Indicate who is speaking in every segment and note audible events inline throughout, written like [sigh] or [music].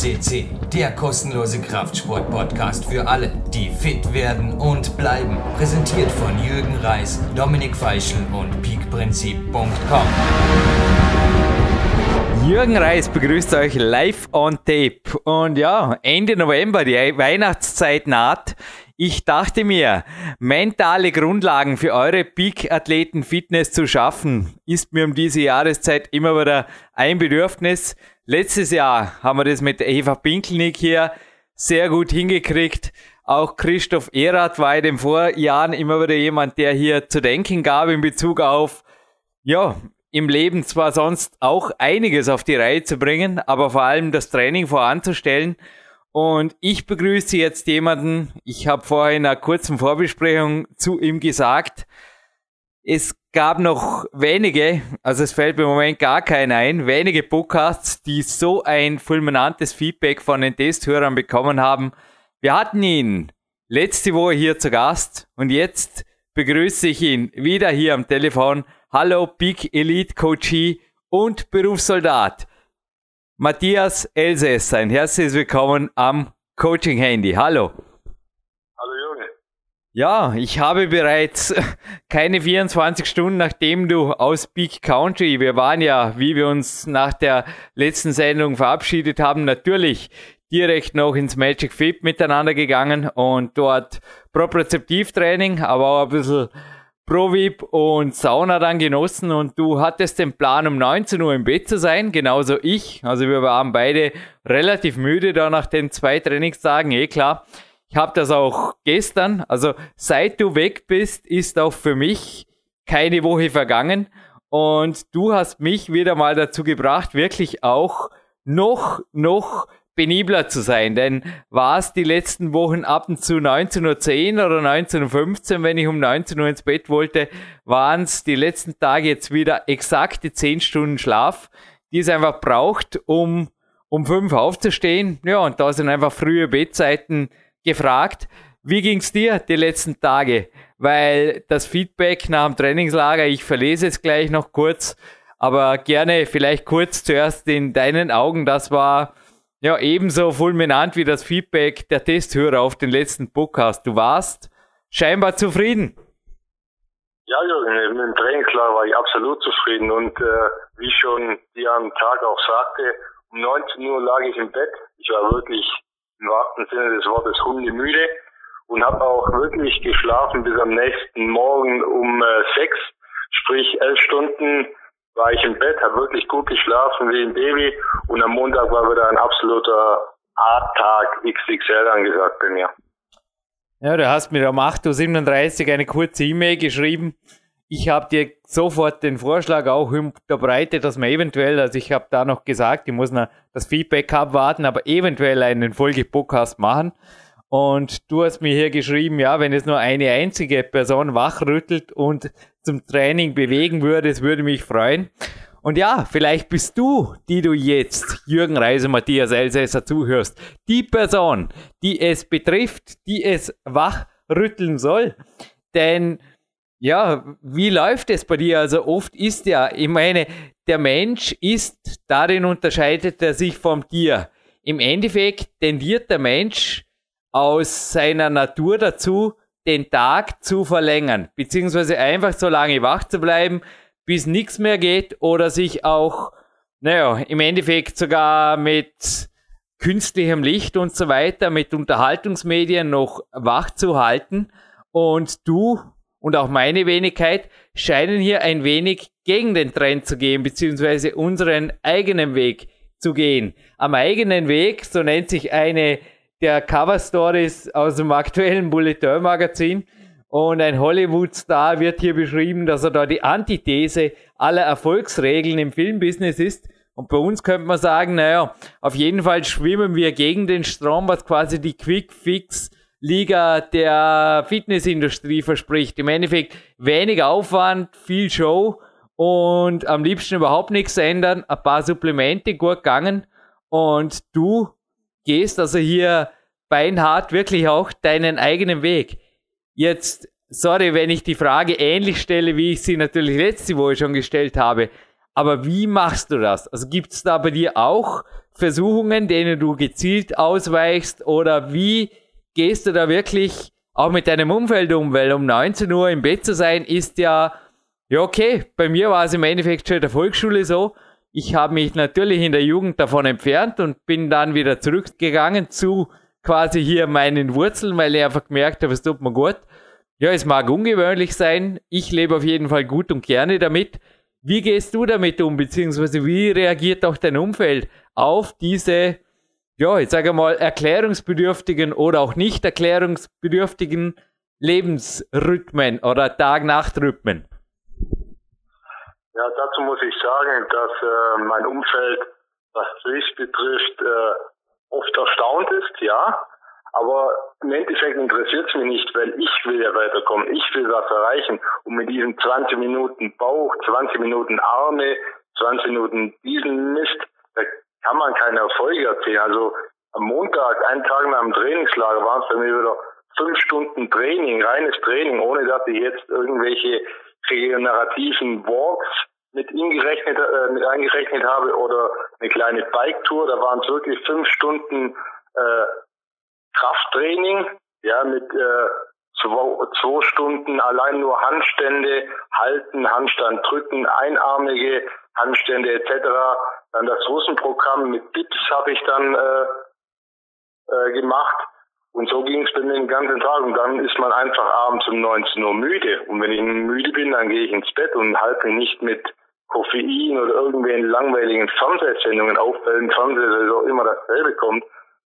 Speaker 1: CC, der kostenlose Kraftsport-Podcast für alle, die fit werden und bleiben. Präsentiert von Jürgen Reis, Dominik Feischl und peakprinzip.com.
Speaker 2: Jürgen Reis begrüßt euch live on tape. Und ja, Ende November, die Weihnachtszeit naht. Ich dachte mir, mentale Grundlagen für eure Peak-Athleten-Fitness zu schaffen, ist mir um diese Jahreszeit immer wieder ein Bedürfnis. Letztes Jahr haben wir das mit Eva Pinkelnick hier sehr gut hingekriegt. Auch Christoph Erath war in den Vorjahren immer wieder jemand, der hier zu denken gab in Bezug auf, ja, im Leben zwar sonst auch einiges auf die Reihe zu bringen, aber vor allem das Training voranzustellen. Und ich begrüße jetzt jemanden, ich habe vorher in einer kurzen Vorbesprechung zu ihm gesagt, es gab noch wenige, also es fällt mir im Moment gar keiner ein, wenige Podcasts, die so ein fulminantes Feedback von den Testhörern bekommen haben. Wir hatten ihn letzte Woche hier zu Gast und jetzt begrüße ich ihn wieder hier am Telefon. Hallo Big Elite Coachee und Berufssoldat. Matthias Elsässer, ein herzliches Willkommen am Coaching Handy. Hallo. Ja, ich habe bereits [laughs] keine 24 Stunden, nachdem du aus Big Country, wir waren ja, wie wir uns nach der letzten Sendung verabschiedet haben, natürlich direkt noch ins Magic Fit miteinander gegangen und dort Propriozeptivtraining, aber auch ein bisschen ProVip und Sauna dann genossen und du hattest den Plan, um 19 Uhr im Bett zu sein, genauso ich. Also wir waren beide relativ müde da nach den zwei Trainingstagen, eh klar. Ich habe das auch gestern, also seit du weg bist, ist auch für mich keine Woche vergangen und du hast mich wieder mal dazu gebracht, wirklich auch noch, noch penibler zu sein, denn war es die letzten Wochen ab und zu 19.10 Uhr oder 19.15 Uhr, wenn ich um 19 Uhr ins Bett wollte, waren es die letzten Tage jetzt wieder exakte 10 Stunden Schlaf, die es einfach braucht, um um 5 aufzustehen. Ja, und da sind einfach frühe Bettzeiten gefragt. Wie ging's dir die letzten Tage? Weil das Feedback nach dem Trainingslager, ich verlese es gleich noch kurz, aber gerne vielleicht kurz zuerst in deinen Augen, das war ja, ebenso fulminant wie das Feedback der Testhörer auf den letzten Podcast. Du warst scheinbar zufrieden.
Speaker 3: Ja, Jürgen, dem Trainingslager war ich absolut zufrieden und äh, wie schon dir am Tag auch sagte, um 19 Uhr lag ich im Bett. Ich war wirklich im wahrsten Sinne des Wortes hundemüde und habe auch wirklich geschlafen bis am nächsten Morgen um äh, sechs, sprich elf Stunden war ich im Bett, habe wirklich gut geschlafen wie ein Baby und am Montag war wieder ein absoluter A-Tag XXL angesagt bei mir.
Speaker 2: Ja, du hast mir um 8.37 Uhr eine kurze E-Mail geschrieben. Ich habe dir sofort den Vorschlag auch unterbreitet, dass man eventuell, also ich habe da noch gesagt, ich muss noch das Feedback abwarten, aber eventuell einen Folge-Podcast machen. Und du hast mir hier geschrieben, ja, wenn es nur eine einzige Person wachrüttelt und zum Training bewegen würde, es würde mich freuen. Und ja, vielleicht bist du, die du jetzt Jürgen Reise, Matthias Elsässer zuhörst, die Person, die es betrifft, die es wachrütteln soll. Denn ja, wie läuft es bei dir? Also oft ist ja, ich meine, der Mensch ist, darin unterscheidet er sich vom Tier. Im Endeffekt tendiert der Mensch aus seiner Natur dazu, den Tag zu verlängern, beziehungsweise einfach so lange wach zu bleiben, bis nichts mehr geht oder sich auch, naja, im Endeffekt sogar mit künstlichem Licht und so weiter, mit Unterhaltungsmedien noch wach zu halten. Und du und auch meine Wenigkeit scheinen hier ein wenig gegen den Trend zu gehen, beziehungsweise unseren eigenen Weg zu gehen. Am eigenen Weg, so nennt sich eine der Cover Stories aus dem aktuellen Bulletin Magazin. Und ein Hollywood-Star wird hier beschrieben, dass er da die Antithese aller Erfolgsregeln im Filmbusiness ist. Und bei uns könnte man sagen, naja, auf jeden Fall schwimmen wir gegen den Strom, was quasi die Quick-Fix-Liga der Fitnessindustrie verspricht. Im Endeffekt wenig Aufwand, viel Show und am liebsten überhaupt nichts ändern, ein paar Supplemente gut gegangen und du gehst also hier beinhart wirklich auch deinen eigenen Weg. Jetzt, sorry, wenn ich die Frage ähnlich stelle, wie ich sie natürlich letzte Woche schon gestellt habe, Aber wie machst du das? Also gibt es da bei dir auch Versuchungen, denen du gezielt ausweichst? Oder wie gehst du da wirklich auch mit deinem Umfeld um? Weil um 19 Uhr im Bett zu sein, ist ja, ja okay. Bei mir war es im Endeffekt schon in der Volksschule so. Ich habe mich natürlich in der Jugend davon entfernt und bin dann wieder zurückgegangen zu quasi hier meinen Wurzeln, weil ich einfach gemerkt habe, es tut mir gut. Ja, es mag ungewöhnlich sein. Ich lebe auf jeden Fall gut und gerne damit. Wie gehst du damit um, beziehungsweise wie reagiert auch dein Umfeld auf diese, ja, ich sage mal, erklärungsbedürftigen oder auch nicht erklärungsbedürftigen Lebensrhythmen oder Tag-Nacht-Rhythmen?
Speaker 3: Ja, dazu muss ich sagen, dass äh, mein Umfeld, was dich betrifft, äh, oft erstaunt ist, ja. Aber im Endeffekt interessiert es mich nicht, weil ich will ja weiterkommen. Ich will was erreichen. Und mit diesen 20 Minuten Bauch, 20 Minuten Arme, 20 Minuten diesen Mist, da kann man keine Erfolge erzielen. Also am Montag, einen Tag nach dem Trainingslager, waren es dann wieder fünf Stunden Training, reines Training, ohne dass ich jetzt irgendwelche regenerativen Walks mit ingerechnet, äh, mit eingerechnet habe oder eine kleine Bike-Tour. Da waren es wirklich fünf Stunden äh, Krafttraining, ja, mit äh, zwei, zwei Stunden allein nur Handstände halten, Handstand drücken, einarmige Handstände etc. Dann das Russenprogramm mit Dips habe ich dann äh, äh, gemacht. Und so ging es bei mir den ganzen Tag. Und dann ist man einfach abends um 19 Uhr müde. Und wenn ich müde bin, dann gehe ich ins Bett und halte mich nicht mit Koffein oder irgendwelchen langweiligen Fernsehsendungen auf, weil im Fernsehen sowieso immer dasselbe kommt.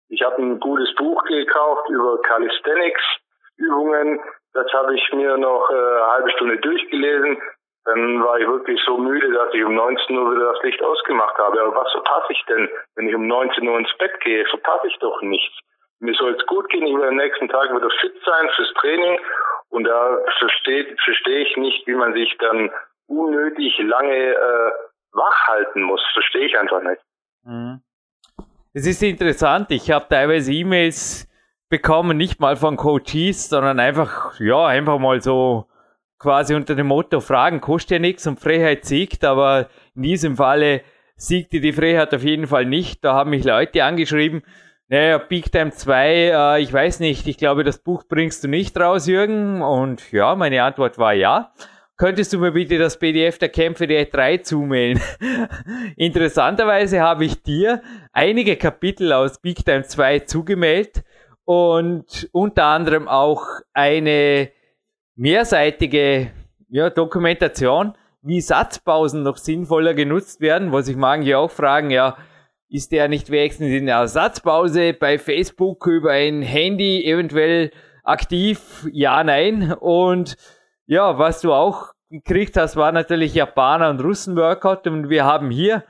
Speaker 3: Ich habe ein gutes Buch gekauft über Calisthenics Übungen. Das habe ich mir noch äh, eine halbe Stunde durchgelesen. Dann war ich wirklich so müde, dass ich um 19 Uhr wieder das Licht ausgemacht habe. Aber was verpasse ich denn, wenn ich um 19 Uhr ins Bett gehe? Verpasse ich doch nichts. Mir soll es gut gehen, ich will am nächsten Tag wieder fit sein fürs Training. Und da verstehe versteh ich nicht, wie man sich dann unnötig lange äh, wach halten muss. Verstehe ich einfach nicht.
Speaker 2: Mhm. Es ist interessant. Ich habe teilweise E-Mails bekommen, nicht mal von Coaches, sondern einfach, ja, einfach mal so quasi unter dem Motto, Fragen kostet ja nichts und Freiheit siegt, aber in diesem Falle siegte die Freiheit auf jeden Fall nicht. Da haben mich Leute angeschrieben, naja, Big Time 2, äh, ich weiß nicht, ich glaube, das Buch bringst du nicht raus, Jürgen. Und ja, meine Antwort war ja. Könntest du mir bitte das PDF der Kämpfe der 3 zumailen? [laughs] Interessanterweise habe ich dir einige Kapitel aus Big Time 2 zugemeldet und unter anderem auch eine mehrseitige ja, Dokumentation, wie Satzpausen noch sinnvoller genutzt werden, wo sich manche auch fragen, ja, ist der nicht wenigstens in der Ersatzpause bei Facebook über ein Handy eventuell aktiv? Ja, nein. Und ja, was du auch gekriegt hast, war natürlich Japaner und Russen Workout und wir haben hier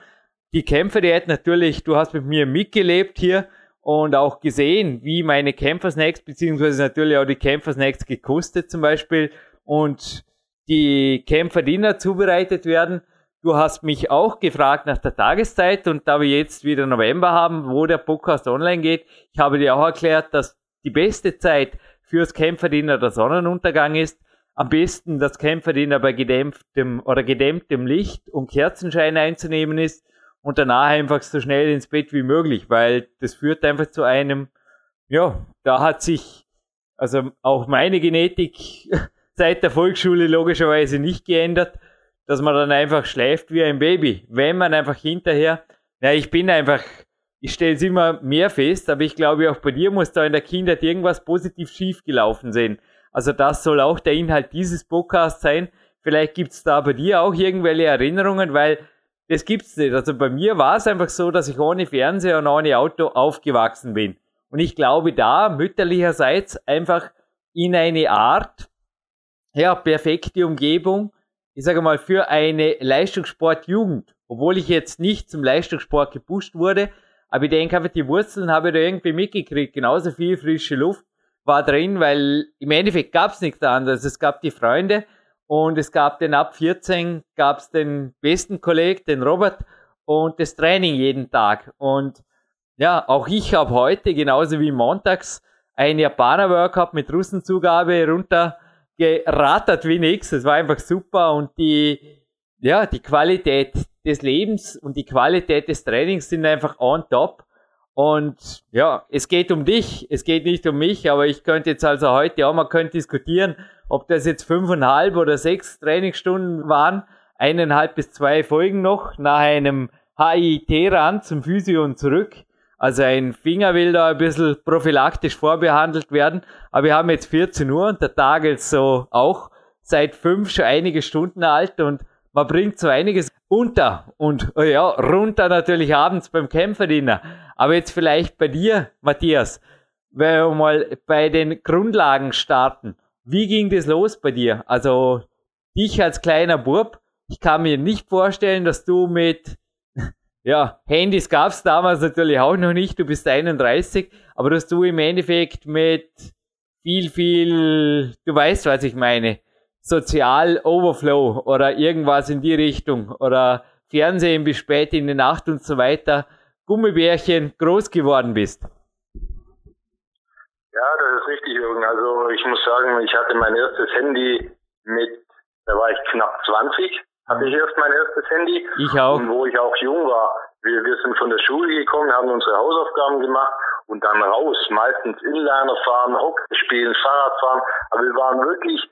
Speaker 2: die Kämpfer, die hat natürlich, du hast mit mir mitgelebt hier und auch gesehen, wie meine Kämpfersnacks, beziehungsweise natürlich auch die Kämpfersnacks gekostet zum Beispiel und die Kämpferdiener zubereitet werden. Du hast mich auch gefragt nach der Tageszeit und da wir jetzt wieder November haben, wo der Podcast online geht, ich habe dir auch erklärt, dass die beste Zeit fürs Kämpferdiener der Sonnenuntergang ist. Am besten das Kämpferdiener bei gedämpftem oder gedämmtem Licht und Kerzenschein einzunehmen ist und danach einfach so schnell ins Bett wie möglich, weil das führt einfach zu einem, ja, da hat sich also auch meine Genetik [laughs] seit der Volksschule logischerweise nicht geändert dass man dann einfach schläft wie ein Baby. Wenn man einfach hinterher, ja, ich bin einfach, ich stelle es immer mehr fest, aber ich glaube auch bei dir muss da in der Kindheit irgendwas positiv schief gelaufen sein. Also das soll auch der Inhalt dieses Podcasts sein. Vielleicht gibt es da bei dir auch irgendwelche Erinnerungen, weil das gibt's nicht. Also bei mir war es einfach so, dass ich ohne Fernseher und ohne Auto aufgewachsen bin. Und ich glaube da mütterlicherseits einfach in eine Art, ja, perfekte Umgebung, ich sage mal, für eine Leistungssportjugend, obwohl ich jetzt nicht zum Leistungssport gepusht wurde, aber ich denke einfach, die Wurzeln habe ich da irgendwie mitgekriegt. Genauso viel frische Luft war drin, weil im Endeffekt gab es nichts anderes. Es gab die Freunde und es gab den ab 14, gab es den besten Kollegen, den Robert und das Training jeden Tag. Und ja, auch ich habe heute, genauso wie montags, ein Japaner-Workout mit Russenzugabe runter gerattert wie nix. Es war einfach super und die ja, die Qualität des Lebens und die Qualität des Trainings sind einfach on top. Und ja, es geht um dich, es geht nicht um mich, aber ich könnte jetzt also heute auch mal könnte diskutieren, ob das jetzt fünfeinhalb oder sechs Trainingsstunden waren, eineinhalb bis zwei Folgen noch nach einem HIT-Rand zum Physio und zurück. Also ein Finger will da ein bisschen prophylaktisch vorbehandelt werden. Aber wir haben jetzt 14 Uhr und der Tag ist so auch seit fünf schon einige Stunden alt und man bringt so einiges unter und ja, runter natürlich abends beim Kämpferdiener. Aber jetzt vielleicht bei dir, Matthias, wenn wir mal bei den Grundlagen starten. Wie ging das los bei dir? Also dich als kleiner Bub, ich kann mir nicht vorstellen, dass du mit, [laughs] ja, Handys gab es damals natürlich auch noch nicht, du bist 31, aber dass du im Endeffekt mit viel, viel, du weißt, was ich meine, Sozial Overflow oder irgendwas in die Richtung oder Fernsehen bis spät in die Nacht und so weiter, Gummibärchen groß geworden bist.
Speaker 3: Ja, das ist richtig, Jürgen. Also ich muss sagen, ich hatte mein erstes Handy mit, da war ich knapp 20, hatte ich erst mein erstes Handy.
Speaker 2: Ich auch.
Speaker 3: Und wo ich auch jung war. Wir, wir sind von der Schule gekommen, haben unsere Hausaufgaben gemacht und dann raus, meistens Inliner fahren, Hockey spielen, Fahrrad fahren. Aber wir waren wirklich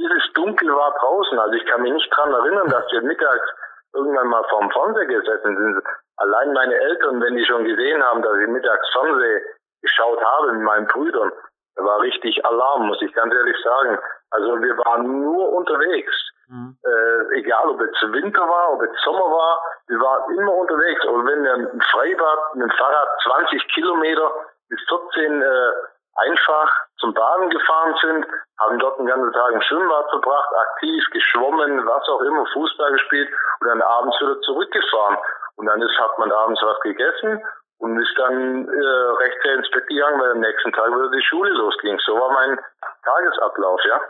Speaker 3: dieses Dunkel war draußen. Also ich kann mich nicht dran erinnern, dass wir mittags irgendwann mal vorm Fernseher gesessen sind. Allein meine Eltern, wenn die schon gesehen haben, dass ich mittags Fernseh geschaut habe mit meinen Brüdern, da war richtig Alarm, muss ich ganz ehrlich sagen. Also wir waren nur unterwegs. Mhm. Äh, egal ob es Winter war, ob es Sommer war, wir waren immer unterwegs. Und wenn wir ein Freibad mit dem Fahrrad 20 Kilometer bis 14 äh, einfach zum Baden gefahren sind, haben dort den ganzen Tag im Schwimmbad verbracht, aktiv geschwommen, was auch immer, Fußball gespielt und dann abends wieder zurückgefahren. Und dann ist, hat man abends was gegessen und ist dann äh, rechtzeitig ins Bett gegangen, weil am nächsten Tag wieder die Schule losging. So war mein Tagesablauf, ja.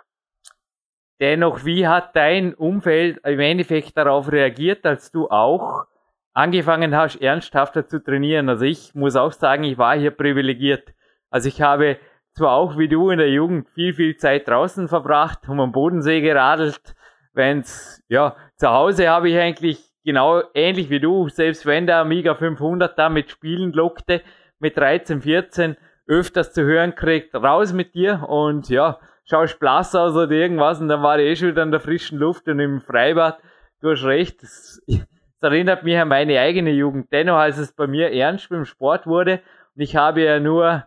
Speaker 2: Dennoch, wie hat dein Umfeld im Endeffekt darauf reagiert, als du auch angefangen hast, ernsthafter zu trainieren? Also ich muss auch sagen, ich war hier privilegiert. Also ich habe zwar auch wie du in der Jugend viel, viel Zeit draußen verbracht, um am Bodensee geradelt. Wenn's, ja, zu Hause habe ich eigentlich genau ähnlich wie du, selbst wenn der Amiga 500 da mit Spielen lockte, mit 13, 14, öfters zu hören kriegt, raus mit dir und ja, schaust blass aus oder irgendwas und dann war ich eh schon wieder in der frischen Luft und im Freibad. Du hast recht, das, das erinnert mich an meine eigene Jugend. Dennoch, als es bei mir ernst beim Sport wurde und ich habe ja nur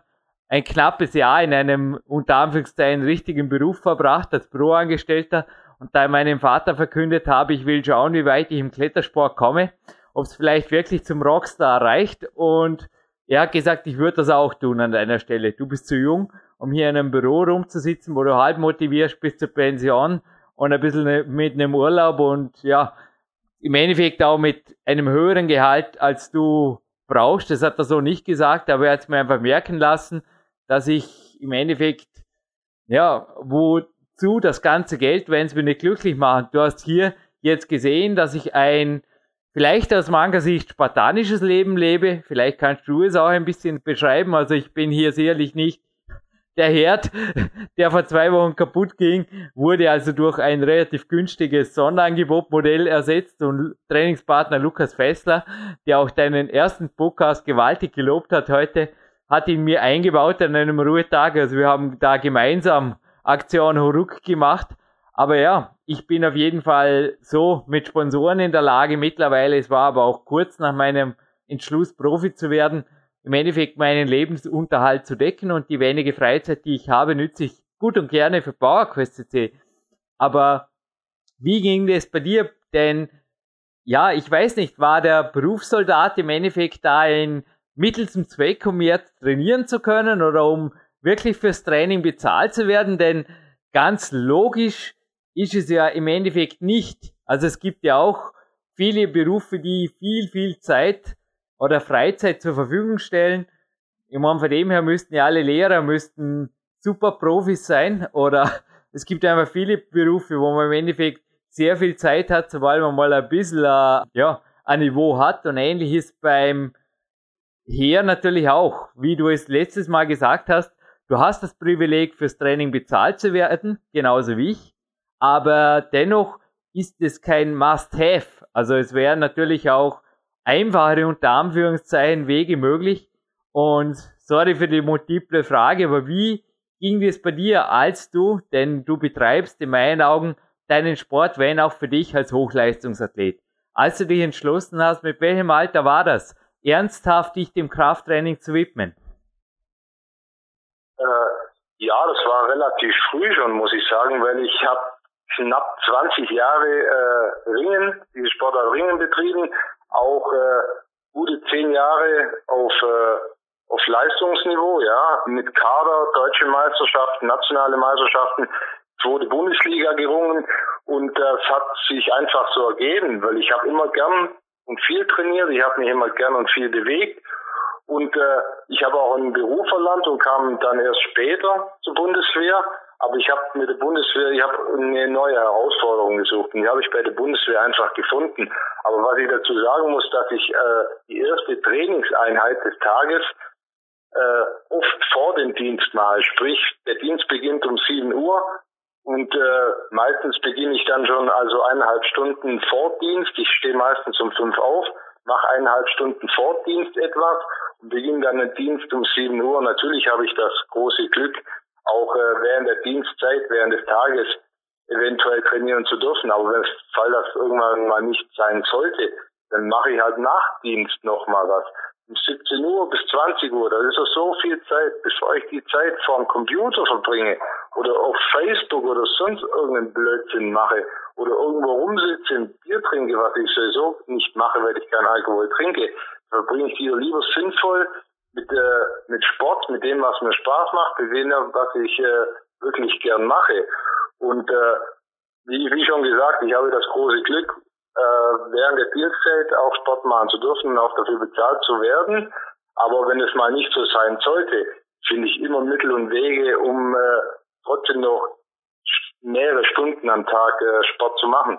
Speaker 2: ein knappes Jahr in einem unter Anführungszeichen richtigen Beruf verbracht als Büroangestellter und da meinem Vater verkündet habe, ich will schauen, wie weit ich im Klettersport komme, ob es vielleicht wirklich zum Rockstar reicht und er hat gesagt, ich würde das auch tun an deiner Stelle. Du bist zu jung, um hier in einem Büro rumzusitzen, wo du halb motivierst bis zur Pension und ein bisschen ne, mit einem Urlaub und ja, im Endeffekt auch mit einem höheren Gehalt, als du brauchst. Das hat er so nicht gesagt, aber er hat es mir einfach merken lassen dass ich im Endeffekt, ja, wozu das ganze Geld, wenn es mir nicht glücklich macht. Du hast hier jetzt gesehen, dass ich ein vielleicht aus mancher Sicht spartanisches Leben lebe. Vielleicht kannst du es auch ein bisschen beschreiben. Also ich bin hier sicherlich nicht der Herd, der vor zwei Wochen kaputt ging, wurde also durch ein relativ günstiges Sonderangebotmodell ersetzt und Trainingspartner Lukas Fessler, der auch deinen ersten Podcast gewaltig gelobt hat heute, hat ihn mir eingebaut an einem Ruhetag. Also wir haben da gemeinsam Aktion Horuk gemacht. Aber ja, ich bin auf jeden Fall so mit Sponsoren in der Lage mittlerweile. Es war aber auch kurz nach meinem Entschluss, Profi zu werden, im Endeffekt meinen Lebensunterhalt zu decken und die wenige Freizeit, die ich habe, nütze ich gut und gerne für PowerQuest CC. Aber wie ging das bei dir? Denn ja, ich weiß nicht, war der Berufssoldat im Endeffekt da ein Mittel zum Zweck, um jetzt trainieren zu können oder um wirklich fürs Training bezahlt zu werden, denn ganz logisch ist es ja im Endeffekt nicht. Also es gibt ja auch viele Berufe, die viel, viel Zeit oder Freizeit zur Verfügung stellen. Ich meine, von dem her müssten ja alle Lehrer müssten super Profis sein oder [laughs] es gibt einfach viele Berufe, wo man im Endeffekt sehr viel Zeit hat, sobald man mal ein bisschen äh, ja, ein Niveau hat und ähnlich ist beim hier natürlich auch, wie du es letztes Mal gesagt hast, du hast das Privileg fürs Training bezahlt zu werden, genauso wie ich, aber dennoch ist es kein Must-Have. Also es wären natürlich auch einfache unter Anführungszeichen Wege möglich. Und sorry für die multiple Frage, aber wie ging es bei dir, als du, denn du betreibst in meinen Augen deinen Sport, wenn auch für dich als Hochleistungsathlet. Als du dich entschlossen hast, mit welchem Alter war das, ernsthaft dich dem Krafttraining zu widmen?
Speaker 3: Ja, das war relativ früh schon, muss ich sagen, weil ich habe knapp 20 Jahre äh, Ringen, diese Sportart Ringen betrieben, auch äh, gute 10 Jahre auf, äh, auf Leistungsniveau, ja, mit Kader, deutsche Meisterschaften, nationale Meisterschaften, zweite Bundesliga gerungen und das hat sich einfach so ergeben, weil ich habe immer gern und viel trainiert, ich habe mich immer gern und viel bewegt und äh, ich habe auch einen Beruf erlernt und kam dann erst später zur Bundeswehr. Aber ich habe mit der Bundeswehr, ich habe eine neue Herausforderung gesucht und die habe ich bei der Bundeswehr einfach gefunden. Aber was ich dazu sagen muss, dass ich äh, die erste Trainingseinheit des Tages äh, oft vor dem Dienst mache. Sprich, der Dienst beginnt um 7 Uhr und äh, meistens beginne ich dann schon also eineinhalb Stunden vor Dienst. Ich stehe meistens um fünf auf, mache eineinhalb Stunden vor Dienst etwas und beginne dann den Dienst um 7 Uhr. Natürlich habe ich das große Glück, auch äh, während der Dienstzeit, während des Tages eventuell trainieren zu dürfen. Aber wenn Fall das irgendwann mal nicht sein sollte, dann mache ich halt nach Dienst nochmal was. Um 17 Uhr bis 20 Uhr, das ist ja so viel Zeit, bevor ich die Zeit vor dem Computer verbringe oder auf Facebook oder sonst irgendeinen Blödsinn mache oder irgendwo rumsitze und Bier trinke, was ich sowieso nicht mache, weil ich keinen Alkohol trinke, verbringe ich die lieber sinnvoll mit, äh, mit Sport, mit dem, was mir Spaß macht, mit dem, was ich äh, wirklich gern mache. Und äh, wie, wie schon gesagt, ich habe das große Glück, äh, während der Dienstzeit auch Sport machen zu dürfen und auch dafür bezahlt zu werden. Aber wenn es mal nicht so sein sollte, finde ich immer Mittel und Wege, um äh, trotzdem noch mehrere Stunden am Tag äh, Sport zu machen.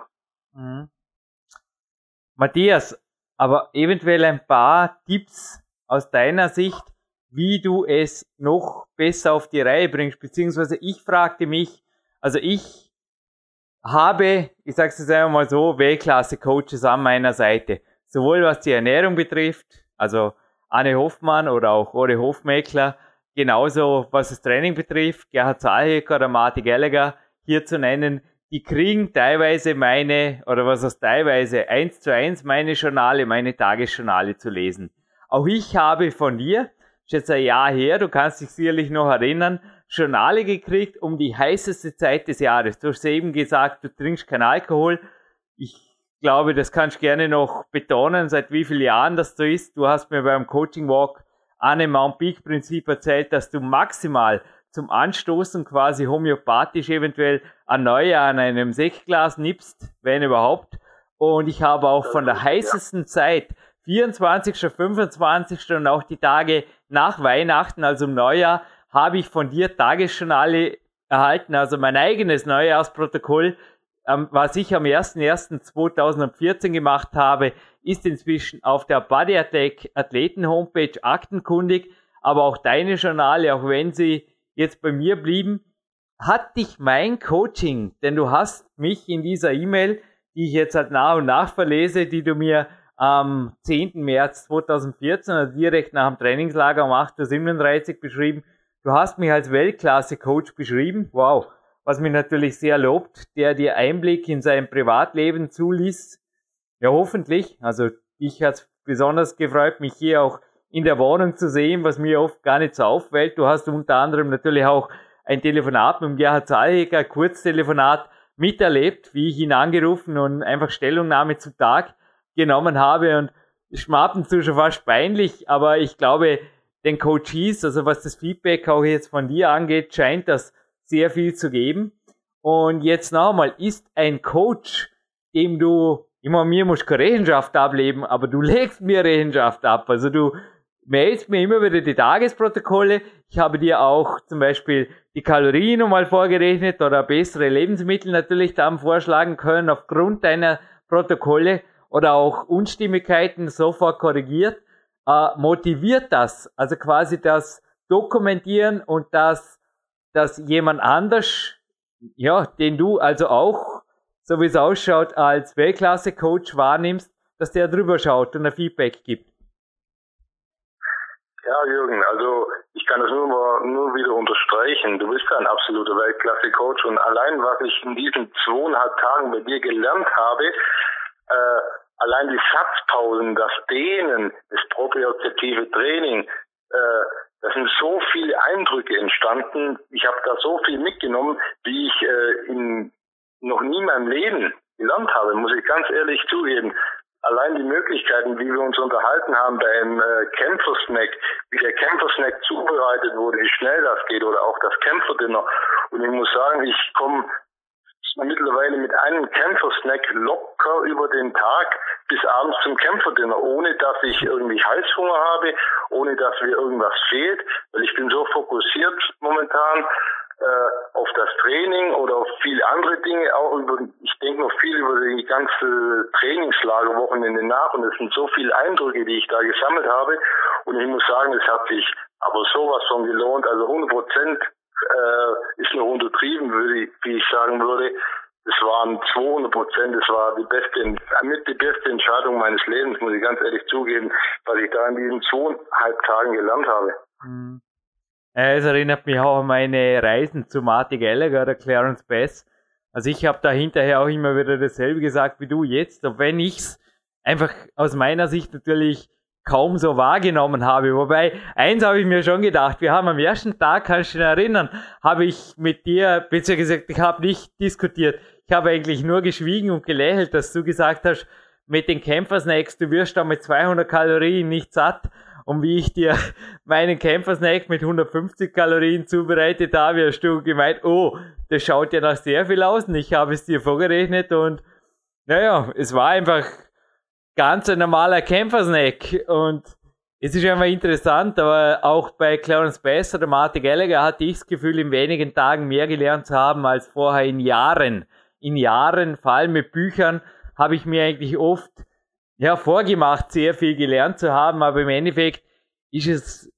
Speaker 3: Mhm.
Speaker 2: Matthias, aber eventuell ein paar Tipps aus deiner Sicht, wie du es noch besser auf die Reihe bringst, beziehungsweise ich fragte mich, also ich habe, ich sage es jetzt einmal mal so, Weltklasse-Coaches an meiner Seite, sowohl was die Ernährung betrifft, also Anne Hoffmann oder auch Ore Hofmeckler, genauso was das Training betrifft, Gerhard Zahlhecker oder Marty Gallagher hier zu nennen, die kriegen teilweise meine, oder was heißt teilweise, eins zu eins meine Journale, meine Tagesjournale zu lesen. Auch ich habe von dir, ist jetzt ein Jahr her, du kannst dich sicherlich noch erinnern, Journale gekriegt um die heißeste Zeit des Jahres. Du hast eben gesagt, du trinkst keinen Alkohol. Ich glaube, das kannst du gerne noch betonen, seit wie vielen Jahren das so ist. Du hast mir beim Coaching Walk an dem Mount Peak Prinzip erzählt, dass du maximal zum Anstoßen quasi homöopathisch eventuell ein Neujahr an einem Sektglas nippst, wenn überhaupt. Und ich habe auch von der heißesten Zeit, 24., 25. und auch die Tage nach Weihnachten, also im Neujahr, habe ich von dir Tagesjournale erhalten, also mein eigenes Neujahrsprotokoll, ähm, was ich am 01.01.2014 gemacht habe, ist inzwischen auf der Body Attack Athleten Homepage aktenkundig, aber auch deine Journale, auch wenn sie jetzt bei mir blieben, hat dich mein Coaching, denn du hast mich in dieser E-Mail, die ich jetzt halt nach und nach verlese, die du mir am 10. März 2014, also direkt nach dem Trainingslager um 8.37 Uhr beschrieben, du hast mich als Weltklasse-Coach beschrieben, wow, was mich natürlich sehr lobt, der dir Einblick in sein Privatleben zuließ. Ja, hoffentlich, also ich hat besonders gefreut, mich hier auch in der Wohnung zu sehen, was mir oft gar nicht so auffällt. Du hast unter anderem natürlich auch ein Telefonat mit Gerhard Zahlhecker, Kurztelefonat miterlebt, wie ich ihn angerufen und einfach Stellungnahme zu Tag genommen habe und und zu schon fast peinlich, aber ich glaube, den Coaches, also was das Feedback auch jetzt von dir angeht, scheint das sehr viel zu geben. Und jetzt noch einmal, ist ein Coach, dem du, immer mir musst keine Rechenschaft ableben, aber du [laughs] legst mir Rechenschaft ab. Also du mailst mir immer wieder die Tagesprotokolle. Ich habe dir auch zum Beispiel die Kalorien nochmal vorgerechnet oder bessere Lebensmittel natürlich dann vorschlagen können aufgrund deiner Protokolle oder auch Unstimmigkeiten sofort korrigiert. Äh, motiviert das, also quasi das Dokumentieren und das, dass jemand anders, ja, den du also auch so wie es ausschaut, als Weltklasse-Coach wahrnimmst, dass der drüber schaut und ein Feedback gibt.
Speaker 3: Ja, Jürgen, also ich kann das nur, nur wieder unterstreichen. Du bist ein absoluter Weltklasse-Coach und allein, was ich in diesen zweieinhalb Tagen bei dir gelernt habe, äh, allein die Satzpausen, das Dehnen, das propriozeptive Training, äh, da sind so viele Eindrücke entstanden. Ich habe da so viel mitgenommen, wie ich äh, in noch nie in meinem Leben gelernt habe, muss ich ganz ehrlich zugeben allein die Möglichkeiten, wie wir uns unterhalten haben beim äh, Kämpfersnack, wie der Kämpfersnack zubereitet wurde, wie schnell das geht oder auch das Kämpferdinner. Und ich muss sagen, ich komme mittlerweile mit einem Kämpfersnack locker über den Tag bis abends zum Kämpferdinner, ohne dass ich irgendwie Heißhunger habe, ohne dass mir irgendwas fehlt, weil ich bin so fokussiert momentan äh, auf das Training oder auf viele andere Dinge, auch über, ich denke noch viel über die ganze Trainingslager Wochenende nach und es sind so viele Eindrücke, die ich da gesammelt habe und ich muss sagen, es hat sich aber sowas von gelohnt, also 100 Prozent äh, ist noch untertrieben, würde ich, wie ich sagen würde. Es waren 200 Prozent, es war die beste, mit die beste Entscheidung meines Lebens, muss ich ganz ehrlich zugeben, was ich da in diesen zweieinhalb Tagen gelernt habe. Mhm.
Speaker 2: Es erinnert mich auch an meine Reisen zu Marty Gallagher oder Clarence Bass. Also ich habe da hinterher auch immer wieder dasselbe gesagt wie du jetzt, auch wenn ich's einfach aus meiner Sicht natürlich kaum so wahrgenommen habe. Wobei, eins habe ich mir schon gedacht, wir haben am ersten Tag, kannst du dich erinnern, habe ich mit dir, beziehungsweise gesagt, ich habe nicht diskutiert. Ich habe eigentlich nur geschwiegen und gelächelt, dass du gesagt hast, mit den Kämpfersnacks, du wirst da mit 200 Kalorien nicht satt und wie ich dir [laughs] meinen Kämpfersnack mit 150 Kalorien zubereitet habe, hast du gemeint, oh, das schaut ja nach sehr viel aus und ich habe es dir vorgerechnet und naja, es war einfach ganz ein normaler Kämpfersnack und es ist einfach interessant, aber auch bei Clarence Bass oder Martin Gallagher hatte ich das Gefühl, in wenigen Tagen mehr gelernt zu haben als vorher in Jahren. In Jahren, vor allem mit Büchern, habe ich mir eigentlich oft ja, vorgemacht, sehr viel gelernt zu haben, aber im Endeffekt ist es,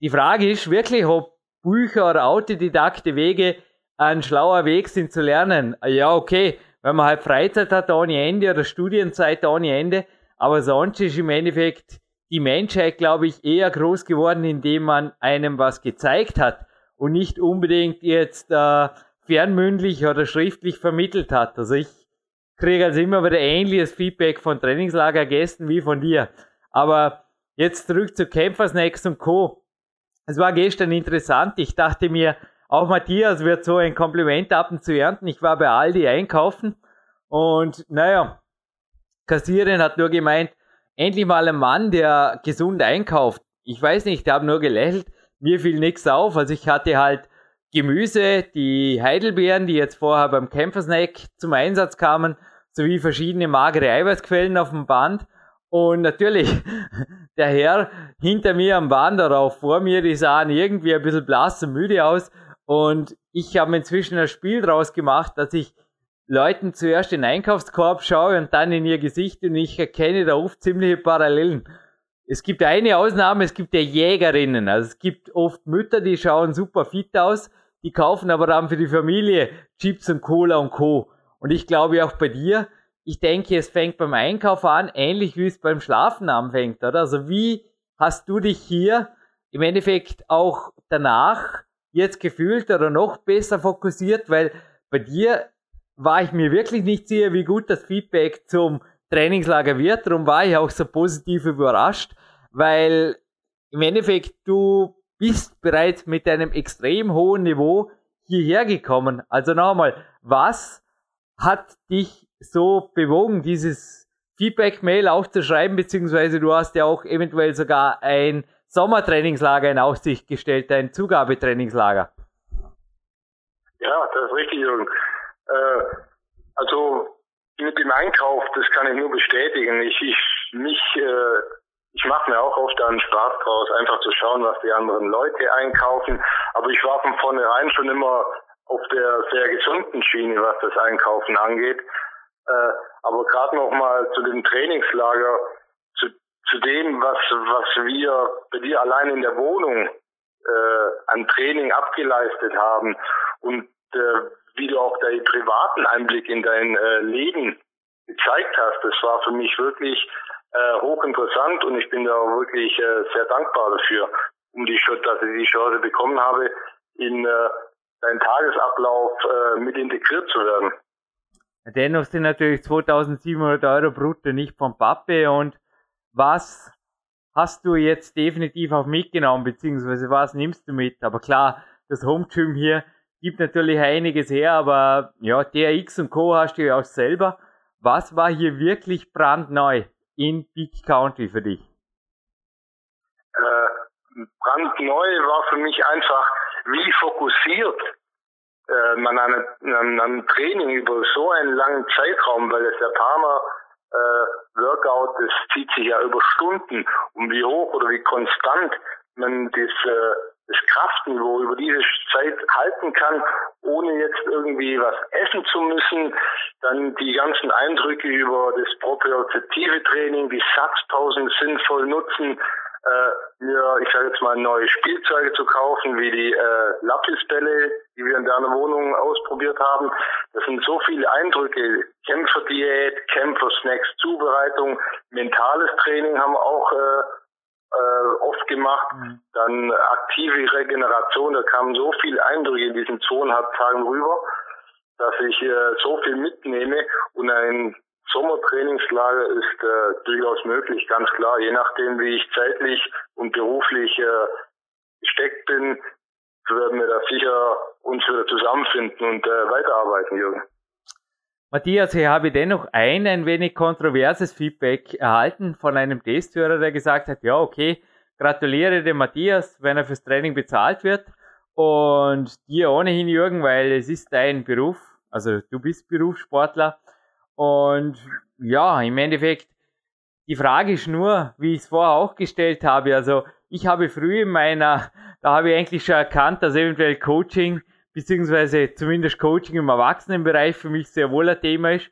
Speaker 2: die Frage ist wirklich, ob Bücher oder autodidakte Wege ein schlauer Weg sind zu lernen. Ja, okay, wenn man halt Freizeit hat ohne Ende oder Studienzeit ohne Ende, aber sonst ist im Endeffekt die Menschheit, glaube ich, eher groß geworden, indem man einem was gezeigt hat und nicht unbedingt jetzt äh, fernmündlich oder schriftlich vermittelt hat. Also ich kriege also immer wieder ähnliches Feedback von Trainingslagergästen wie von dir. Aber jetzt zurück zu Kämpfersnacks und Co. Es war gestern interessant. Ich dachte mir, auch Matthias wird so ein Kompliment ab und zu ernten. Ich war bei Aldi einkaufen und naja, Kassierin hat nur gemeint, endlich mal ein Mann, der gesund einkauft. Ich weiß nicht, der hat nur gelächelt. Mir fiel nichts auf. Also ich hatte halt Gemüse, die Heidelbeeren, die jetzt vorher beim Kämpfersnack zum Einsatz kamen, sowie verschiedene magere Eiweißquellen auf dem Band. Und natürlich, [laughs] der Herr hinter mir am Band oder auch vor mir, die sahen irgendwie ein bisschen blass und müde aus. Und ich habe inzwischen ein Spiel draus gemacht, dass ich Leuten zuerst den Einkaufskorb schaue und dann in ihr Gesicht und ich erkenne da oft ziemliche Parallelen. Es gibt eine Ausnahme, es gibt ja Jägerinnen. Also es gibt oft Mütter, die schauen super fit aus die kaufen aber dann für die Familie Chips und Cola und Co. Und ich glaube auch bei dir, ich denke, es fängt beim Einkauf an, ähnlich wie es beim Schlafen anfängt, oder? Also wie hast du dich hier im Endeffekt auch danach jetzt gefühlt oder noch besser fokussiert? Weil bei dir war ich mir wirklich nicht sicher, wie gut das Feedback zum Trainingslager wird. Darum war ich auch so positiv überrascht, weil im Endeffekt du bist bereits mit einem extrem hohen Niveau hierher gekommen. Also nochmal, was hat dich so bewogen, dieses Feedback-Mail auch zu schreiben, beziehungsweise du hast ja auch eventuell sogar ein Sommertrainingslager in Aussicht gestellt, ein Zugabetrainingslager.
Speaker 3: Ja, das ist richtig, Jürgen. Äh, also mit dem Einkauf, das kann ich nur bestätigen. Ich, ich mich äh, ich mache mir auch oft einen Spaß draus, einfach zu schauen, was die anderen Leute einkaufen. Aber ich war von vornherein schon immer auf der sehr gesunden Schiene, was das Einkaufen angeht. Äh, aber gerade noch mal zu dem Trainingslager, zu, zu dem, was, was wir bei dir allein in der Wohnung äh, an Training abgeleistet haben und äh, wie du auch deinen privaten Einblick in dein äh, Leben gezeigt hast. Das war für mich wirklich äh, hochinteressant und ich bin da wirklich äh, sehr dankbar dafür, um die, dass ich die Chance bekommen habe, in äh, deinen Tagesablauf äh, mit integriert zu werden.
Speaker 2: Dennoch sind natürlich 2700 Euro brutto nicht vom Pappe und was hast du jetzt definitiv auch mitgenommen, beziehungsweise was nimmst du mit? Aber klar, das Home Gym hier gibt natürlich einiges her, aber ja, DRX und Co. hast du ja auch selber. Was war hier wirklich brandneu in Peak County für dich?
Speaker 3: Äh, brandneu war für mich einfach, wie fokussiert äh, man an, an, an Training über so einen langen Zeitraum, weil es der Partner äh, Workout, das zieht sich ja über Stunden und wie hoch oder wie konstant man das, äh, das Kraftniveau über diese Zeit halten kann, ohne jetzt irgendwie was essen zu müssen. Dann die ganzen Eindrücke über das propriozeptive Training, die Satzpausen sinnvoll nutzen, äh, mir, ich sage jetzt mal, neue Spielzeuge zu kaufen, wie die äh, Lapisbälle, die wir in deiner Wohnung ausprobiert haben. Das sind so viele Eindrücke. Kämpferdiät, Kämpfersnacks, Zubereitung, mentales Training haben wir auch äh, äh, oft gemacht. Mhm. Dann aktive Regeneration, da kamen so viele Eindrücke in diesen zweieinhalb Tagen rüber, dass ich äh, so viel mitnehme und ein Sommertrainingslager ist äh, durchaus möglich, ganz klar. Je nachdem, wie ich zeitlich und beruflich äh, gesteckt bin, werden wir da sicher uns wieder zusammenfinden und äh, weiterarbeiten, Jürgen.
Speaker 2: Matthias, hier habe ich dennoch ein ein wenig kontroverses Feedback erhalten von einem Testhörer, der gesagt hat, ja, okay, gratuliere dem Matthias, wenn er fürs Training bezahlt wird und dir ohnehin, Jürgen, weil es ist dein Beruf, also du bist Berufssportler und ja, im Endeffekt, die Frage ist nur, wie ich es vorher auch gestellt habe. Also ich habe früh in meiner, da habe ich eigentlich schon erkannt, dass eventuell Coaching, beziehungsweise zumindest Coaching im Erwachsenenbereich für mich sehr wohl ein Thema ist.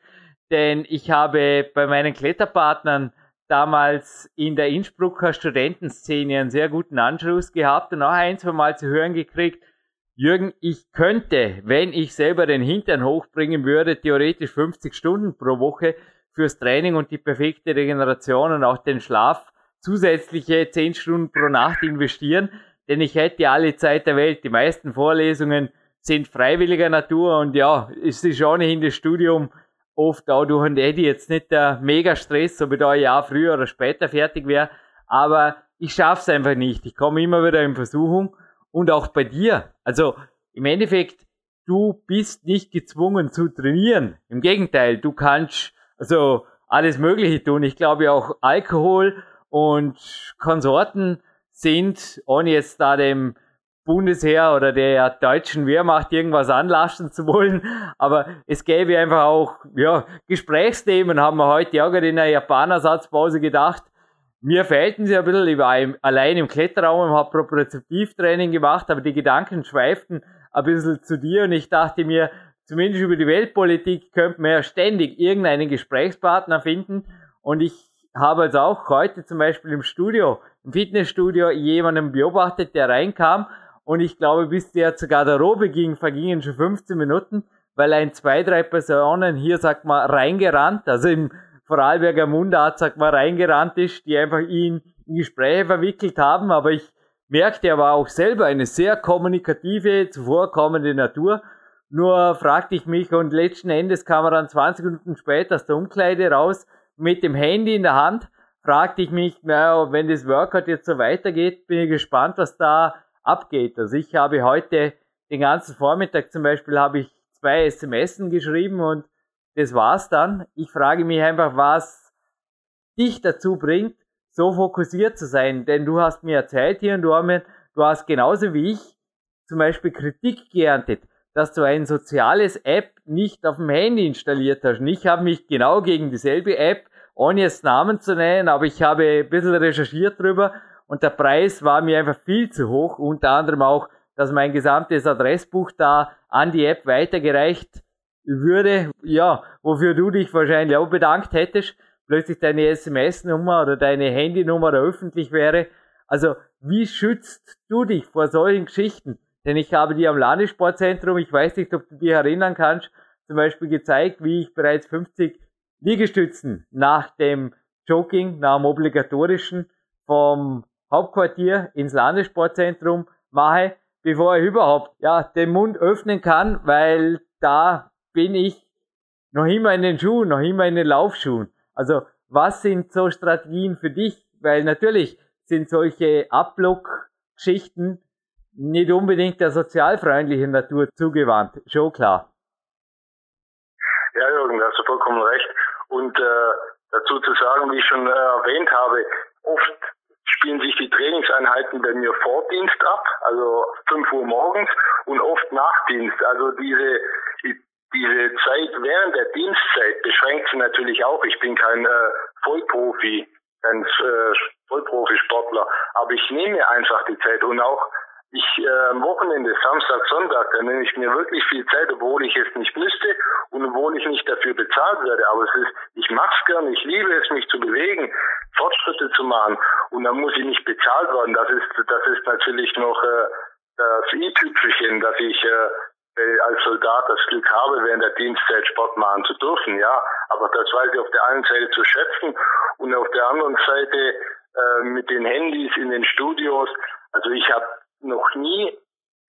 Speaker 2: Denn ich habe bei meinen Kletterpartnern damals in der Innsbrucker Studentenszene einen sehr guten Anschluss gehabt und auch ein, zwei Mal zu hören gekriegt, Jürgen, ich könnte, wenn ich selber den Hintern hochbringen würde, theoretisch 50 Stunden pro Woche fürs Training und die perfekte Regeneration und auch den Schlaf zusätzliche 10 Stunden pro Nacht investieren, denn ich hätte alle Zeit der Welt. Die meisten Vorlesungen sind freiwilliger Natur und ja, es ist ohnehin das Studium oft auch durch ein Eddie jetzt nicht der Mega-Stress, ob ich da ein Jahr früher oder später fertig wäre, aber ich schaff's einfach nicht. Ich komme immer wieder in Versuchung und auch bei dir. Also im Endeffekt, du bist nicht gezwungen zu trainieren. Im Gegenteil, du kannst also alles Mögliche tun. Ich glaube auch Alkohol und Konsorten sind, ohne jetzt da dem Bundesheer oder der deutschen Wehrmacht irgendwas anlasten zu wollen. Aber es gäbe einfach auch ja, Gesprächsthemen, haben wir heute auch gerade in der Japanersatzpause gedacht. Mir fehlten sie ein bisschen, ich war allein im Kletterraum und habe Propriozeptivtraining gemacht, aber die Gedanken schweiften ein bisschen zu dir und ich dachte mir, zumindest über die Weltpolitik könnte man ja ständig irgendeinen Gesprächspartner finden und ich habe also auch heute zum Beispiel im Studio, im Fitnessstudio jemanden beobachtet, der reinkam und ich glaube, bis der zur Garderobe ging, vergingen schon 15 Minuten, weil ein, zwei, drei Personen hier, sagt man, reingerannt, also im Vorarlberger Mundart, sagt man, reingerannt ist, die einfach ihn in Gespräche verwickelt haben. Aber ich merkte, er war auch selber eine sehr kommunikative, zuvorkommende Natur. Nur fragte ich mich und letzten Endes kam er dann 20 Minuten später aus der Umkleide raus mit dem Handy in der Hand. Fragte ich mich, naja, wenn das Workout jetzt so weitergeht, bin ich gespannt, was da abgeht. Also ich habe heute den ganzen Vormittag zum Beispiel habe ich zwei SMS geschrieben und das war's dann. Ich frage mich einfach, was dich dazu bringt, so fokussiert zu sein. Denn du hast mir erzählt hier und du, du hast genauso wie ich zum Beispiel Kritik geerntet, dass du ein soziales App nicht auf dem Handy installiert hast. Und ich habe mich genau gegen dieselbe App, ohne jetzt Namen zu nennen, aber ich habe ein bisschen recherchiert drüber und der Preis war mir einfach viel zu hoch. Unter anderem auch, dass mein gesamtes Adressbuch da an die App weitergereicht würde, ja, wofür du dich wahrscheinlich auch bedankt hättest, plötzlich deine SMS-Nummer oder deine Handynummer öffentlich wäre. Also, wie schützt du dich vor solchen Geschichten? Denn ich habe dir am Landessportzentrum, ich weiß nicht, ob du dich erinnern kannst, zum Beispiel gezeigt, wie ich bereits 50 Liegestützen nach dem Jogging, nach dem obligatorischen vom Hauptquartier ins Landessportzentrum mache, bevor ich überhaupt ja, den Mund öffnen kann, weil da bin ich noch immer in den Schuhen, noch immer in den Laufschuhen. Also was sind so Strategien für dich? Weil natürlich sind solche Abblock-Geschichten nicht unbedingt der sozialfreundlichen Natur zugewandt, schon klar.
Speaker 3: Ja, Jürgen, da hast du vollkommen recht. Und äh, dazu zu sagen, wie ich schon äh, erwähnt habe, oft spielen sich die Trainingseinheiten bei mir vor Dienst ab, also 5 Uhr morgens und oft nach Dienst. Also diese, die, diese Zeit während der Dienstzeit beschränkt sie natürlich auch. Ich bin kein äh, Vollprofi, kein äh, Vollprofisportler, aber ich nehme einfach die Zeit und auch ich äh, am Wochenende, Samstag, Sonntag, da nehme ich mir wirklich viel Zeit, obwohl ich es nicht müsste und obwohl ich nicht dafür bezahlt werde. Aber es ist, ich mache es gern, ich liebe es, mich zu bewegen, Fortschritte zu machen und dann muss ich nicht bezahlt werden. Das ist, das ist natürlich noch äh, das i-Tüpfelchen, dass ich äh, als Soldat das Glück habe, während der Dienstzeit Sport machen zu dürfen, ja. Aber das weiß ich auf der einen Seite zu schätzen und auf der anderen Seite äh, mit den Handys in den Studios. Also ich habe noch nie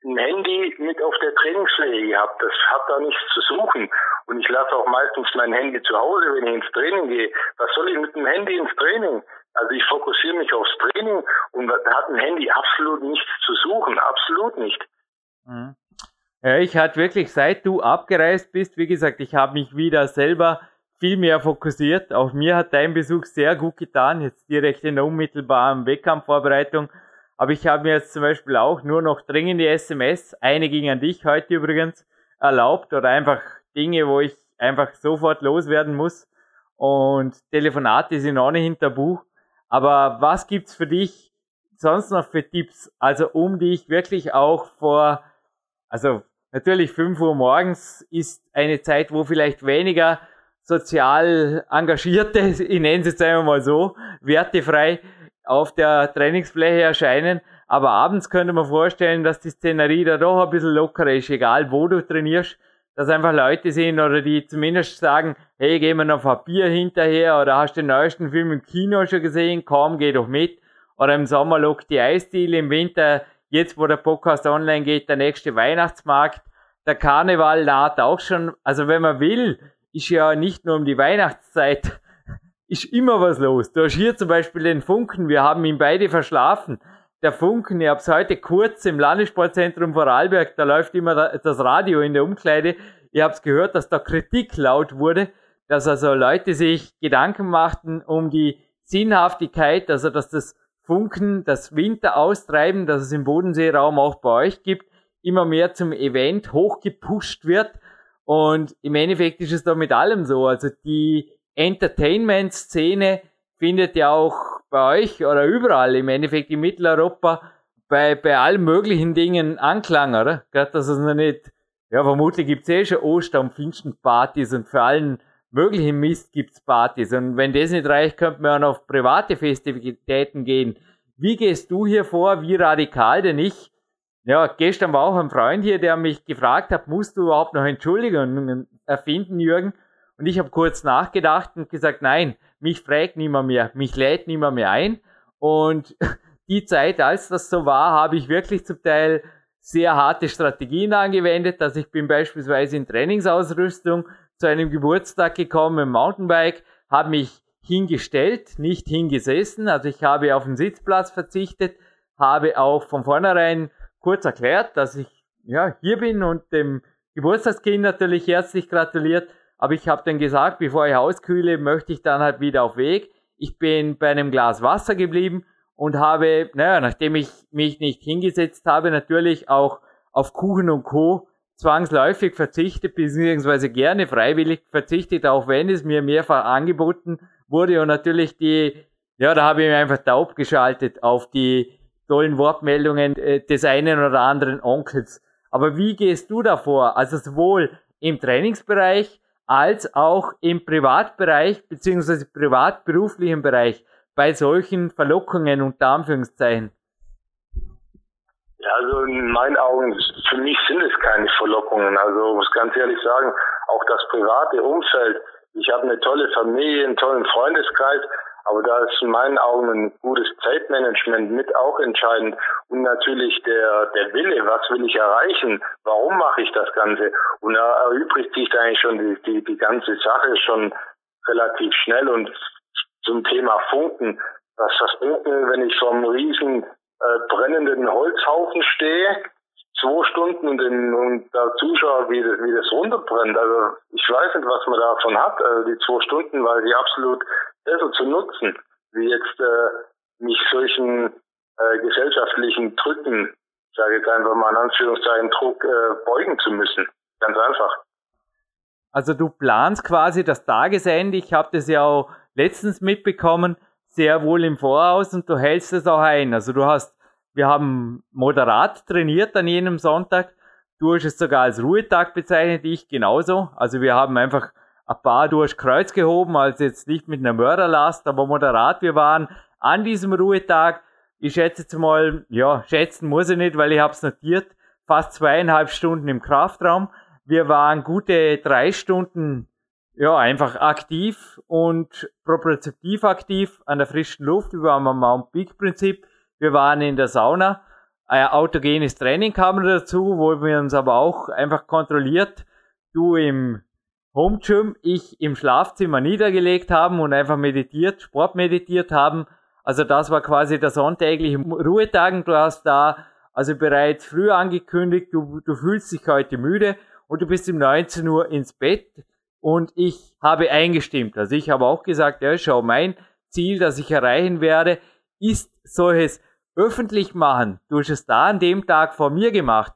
Speaker 3: ein Handy mit auf der Trainingsfläche gehabt. Das hat da nichts zu suchen. Und ich lasse auch meistens mein Handy zu Hause, wenn ich ins Training gehe. Was soll ich mit dem Handy ins Training? Also ich fokussiere mich aufs Training und da hat ein Handy absolut nichts zu suchen. Absolut nicht.
Speaker 2: Mhm. Ja, ich hatte wirklich, seit du abgereist bist, wie gesagt, ich habe mich wieder selber viel mehr fokussiert. Auch mir hat dein Besuch sehr gut getan, jetzt direkt in der unmittelbaren Wettkampfvorbereitung. Aber ich habe mir jetzt zum Beispiel auch nur noch dringende SMS, eine ging an dich heute übrigens, erlaubt oder einfach Dinge, wo ich einfach sofort loswerden muss. Und Telefonate sind auch nicht hinter Buch. Aber was gibt's für dich sonst noch für Tipps? Also um dich wirklich auch vor, also natürlich 5 Uhr morgens ist eine Zeit, wo vielleicht weniger sozial engagierte, [laughs] ich nenne es jetzt einmal mal so, wertefrei auf der Trainingsfläche erscheinen. Aber abends könnte man vorstellen, dass die Szenerie da doch ein bisschen lockerer ist, egal wo du trainierst, dass einfach Leute sind oder die zumindest sagen, hey, gehen wir noch ein Bier hinterher oder hast du den neuesten Film im Kino schon gesehen? Komm, geh doch mit. Oder im Sommer lockt die Eisdiele, im Winter, jetzt wo der Podcast online geht, der nächste Weihnachtsmarkt. Der Karneval naht auch schon. Also wenn man will, ist ja nicht nur um die Weihnachtszeit ist immer was los. Du hast hier zum Beispiel den Funken, wir haben ihn beide verschlafen. Der Funken, ich habe es heute kurz im Landessportzentrum Vorarlberg, da läuft immer das Radio in der Umkleide. Ich habe es gehört, dass da Kritik laut wurde, dass also Leute sich Gedanken machten um die Sinnhaftigkeit, also dass das Funken, das Winteraustreiben, das es im Bodenseeraum auch bei euch gibt, immer mehr zum Event hochgepusht wird. Und im Endeffekt ist es da mit allem so. Also die Entertainment-Szene findet ja auch bei euch oder überall im Endeffekt in Mitteleuropa bei, bei allen möglichen Dingen Anklang, oder? Gerade, dass es noch nicht, ja, vermutlich gibt's eh schon Oster- und Pfingstenpartys und für allen möglichen Mist gibt's Partys. Und wenn das nicht reicht, könnte man auch auf private Festivitäten gehen. Wie gehst du hier vor? Wie radikal? Denn ich, ja, gestern war auch ein Freund hier, der mich gefragt hat, musst du überhaupt noch Entschuldigungen erfinden, Jürgen? Und ich habe kurz nachgedacht und gesagt, nein, mich fragt niemand mehr, mich lädt niemand mehr ein. Und [laughs] die Zeit, als das so war, habe ich wirklich zum Teil sehr harte Strategien angewendet, dass ich bin beispielsweise in Trainingsausrüstung zu einem Geburtstag gekommen im Mountainbike, habe mich hingestellt, nicht hingesessen, also ich habe auf den Sitzplatz verzichtet, habe auch von vornherein kurz erklärt, dass ich ja hier bin und dem Geburtstagskind natürlich herzlich gratuliert aber ich habe dann gesagt, bevor ich auskühle, möchte ich dann halt wieder auf Weg. Ich bin bei einem Glas Wasser geblieben und habe, naja, nachdem ich mich nicht hingesetzt habe, natürlich auch auf Kuchen und Co. zwangsläufig verzichtet, beziehungsweise gerne freiwillig verzichtet, auch wenn es mir mehrfach angeboten wurde und natürlich die, ja, da habe ich mich einfach taub geschaltet auf die tollen Wortmeldungen äh, des einen oder anderen Onkels. Aber wie gehst du davor? Also sowohl im Trainingsbereich als auch im Privatbereich beziehungsweise privatberuflichen Bereich bei solchen Verlockungen unter Anführungszeichen?
Speaker 3: Also in meinen Augen, für mich sind es keine Verlockungen. Also muss ganz ehrlich sagen, auch das private Umfeld. Ich habe eine tolle Familie, einen tollen Freundeskreis, aber da ist in meinen Augen ein gutes Zeitmanagement mit auch entscheidend. Und natürlich der, der Wille, was will ich erreichen, warum mache ich das Ganze? Und da erübrigt sich eigentlich schon die, die, die ganze Sache schon relativ schnell. Und zum Thema Funken, was das Funken, wenn ich vom riesen äh, brennenden Holzhaufen stehe, zwei Stunden und, den, und da zuschaue, wie das, wie das runterbrennt. Also ich weiß nicht, was man davon hat, also die zwei Stunden, weil die absolut besser zu nutzen, wie jetzt äh, mich solchen äh, gesellschaftlichen Drücken, sage jetzt einfach mal in Anführungszeichen Druck, äh, beugen zu müssen. Ganz einfach.
Speaker 2: Also du planst quasi das Tagesende, ich habe das ja auch letztens mitbekommen, sehr wohl im Voraus und du hältst es auch ein. Also du hast, wir haben moderat trainiert an jenem Sonntag. Du hast es sogar als Ruhetag bezeichnet, ich genauso. Also wir haben einfach ein paar durch Kreuz gehoben, also jetzt nicht mit einer Mörderlast, aber moderat. Wir waren an diesem Ruhetag, ich schätze jetzt mal, ja, schätzen muss ich nicht, weil ich habe es notiert, fast zweieinhalb Stunden im Kraftraum. Wir waren gute drei Stunden, ja, einfach aktiv und propriozeptiv aktiv an der frischen Luft. Wir waren am Mount Peak Prinzip. Wir waren in der Sauna. Ein autogenes Training kam dazu, wo wir uns aber auch einfach kontrolliert, du im Home Gym, ich im Schlafzimmer niedergelegt haben und einfach meditiert, Sport meditiert haben. Also das war quasi der sonntägliche Ruhetag. Du hast da also bereits früh angekündigt, du, du fühlst dich heute müde und du bist um 19 Uhr ins Bett und ich habe eingestimmt. Also ich habe auch gesagt, ja, schau, mein Ziel, das ich erreichen werde, ist solches öffentlich machen. Du hast es da an dem Tag vor mir gemacht.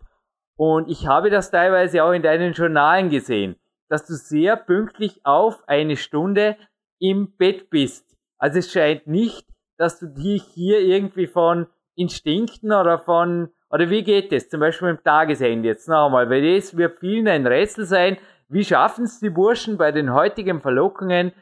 Speaker 2: Und ich habe das teilweise auch in deinen Journalen gesehen dass du sehr pünktlich auf eine Stunde im Bett bist. Also es scheint nicht, dass du dich hier irgendwie von Instinkten oder von, oder wie geht es? Zum Beispiel im Tagesende jetzt noch einmal, weil das wird vielen ein Rätsel sein. Wie schaffen es die Burschen bei den heutigen Verlockungen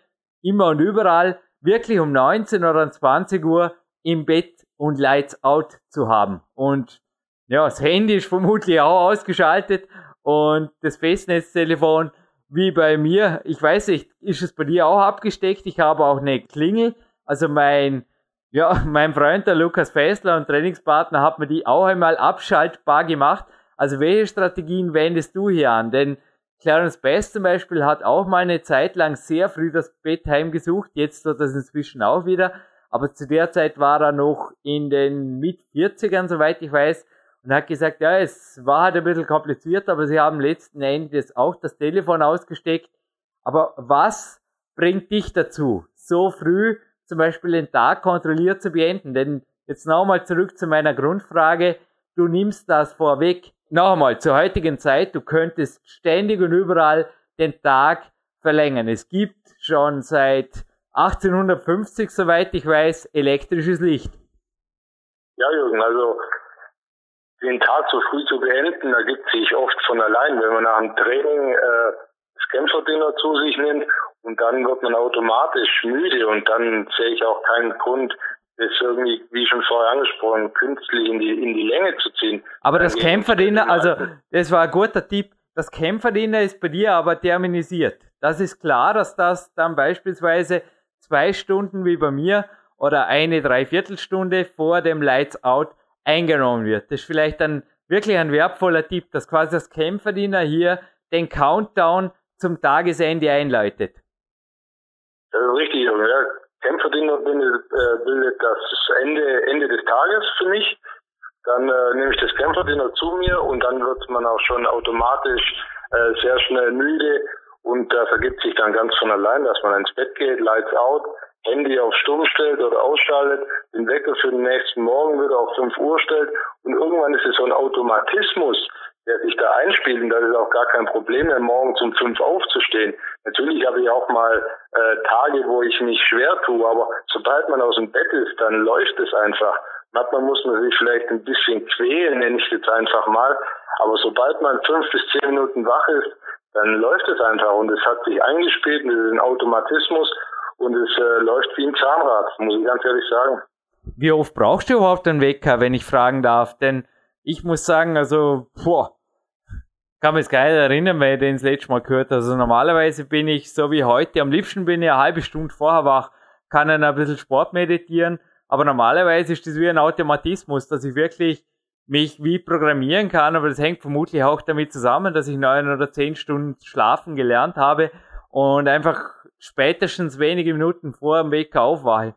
Speaker 2: immer und überall wirklich um 19 oder 20 Uhr im Bett und Lights out zu haben? Und ja, das Handy ist vermutlich auch ausgeschaltet und das Festnetztelefon wie bei mir. Ich weiß nicht, ist es bei dir auch abgesteckt? Ich habe auch eine Klingel. Also mein, ja, [laughs] mein Freund, der Lukas Fessler und Trainingspartner, hat mir die auch einmal abschaltbar gemacht. Also welche Strategien wendest du hier an? Denn Clarence Best zum Beispiel hat auch mal eine Zeit lang sehr früh das Bett heimgesucht. Jetzt tut das inzwischen auch wieder. Aber zu der Zeit war er noch in den mit 40ern, soweit ich weiß und hat gesagt, ja, es war halt ein bisschen kompliziert, aber sie haben letzten Endes auch das Telefon ausgesteckt. Aber was bringt dich dazu, so früh zum Beispiel den Tag kontrolliert zu beenden? Denn jetzt nochmal zurück zu meiner Grundfrage. Du nimmst das vorweg. Nochmal, zur heutigen Zeit, du könntest ständig und überall den Tag verlängern. Es gibt schon seit 1850, soweit ich weiß, elektrisches Licht.
Speaker 3: Ja, Jürgen, also den Tag so früh zu beenden, ergibt sich oft von allein, wenn man nach dem Training äh, das Kämpferdinner zu sich nimmt und dann wird man automatisch müde und dann sehe ich auch keinen Grund, das irgendwie, wie schon vorher angesprochen, künstlich in die, in die Länge zu ziehen.
Speaker 2: Aber das Kämpferdinner, also das war ein guter Tipp, das Kämpferdinner ist bei dir aber terminisiert. Das ist klar, dass das dann beispielsweise zwei Stunden wie bei mir oder eine Dreiviertelstunde vor dem Lights Out eingenommen wird. Das ist vielleicht ein wirklich ein wertvoller Tipp, dass quasi das Kämpferdiener hier den Countdown zum Tagesende einläutet.
Speaker 3: Das richtig. Ja. Kämpferdiener bildet, äh, bildet das Ende, Ende des Tages für mich. Dann äh, nehme ich das Kämpferdiener zu mir und dann wird man auch schon automatisch äh, sehr schnell müde und das ergibt sich dann ganz von allein, dass man ins Bett geht, lights out, Handy auf Stumm stellt oder ausschaltet, den Wecker für den nächsten Morgen wieder auf 5 Uhr stellt und irgendwann ist es so ein Automatismus, der sich da einspielt und das ist auch gar kein Problem mehr, morgens um 5 aufzustehen. Natürlich habe ich auch mal äh, Tage, wo ich mich schwer tue, aber sobald man aus dem Bett ist, dann läuft es einfach. Manchmal muss man sich vielleicht ein bisschen quälen, nenne ich jetzt einfach mal, aber sobald man fünf bis zehn Minuten wach ist, dann läuft es einfach und es hat sich eingespielt und es ist ein Automatismus und es äh, läuft wie ein Zahnrad, muss ich ganz ehrlich sagen.
Speaker 2: Wie oft brauchst du überhaupt einen Wecker, wenn ich fragen darf? Denn ich muss sagen, also, boah, kann mich nicht erinnern, weil ich den das letzte Mal gehört. Also normalerweise bin ich so wie heute, am liebsten bin ich eine halbe Stunde vorher wach, kann dann ein bisschen Sport meditieren, aber normalerweise ist das wie ein Automatismus, dass ich wirklich mich wie programmieren kann, aber das hängt vermutlich auch damit zusammen, dass ich neun oder zehn Stunden schlafen gelernt habe und einfach spätestens wenige Minuten vor dem Wecker aufwache.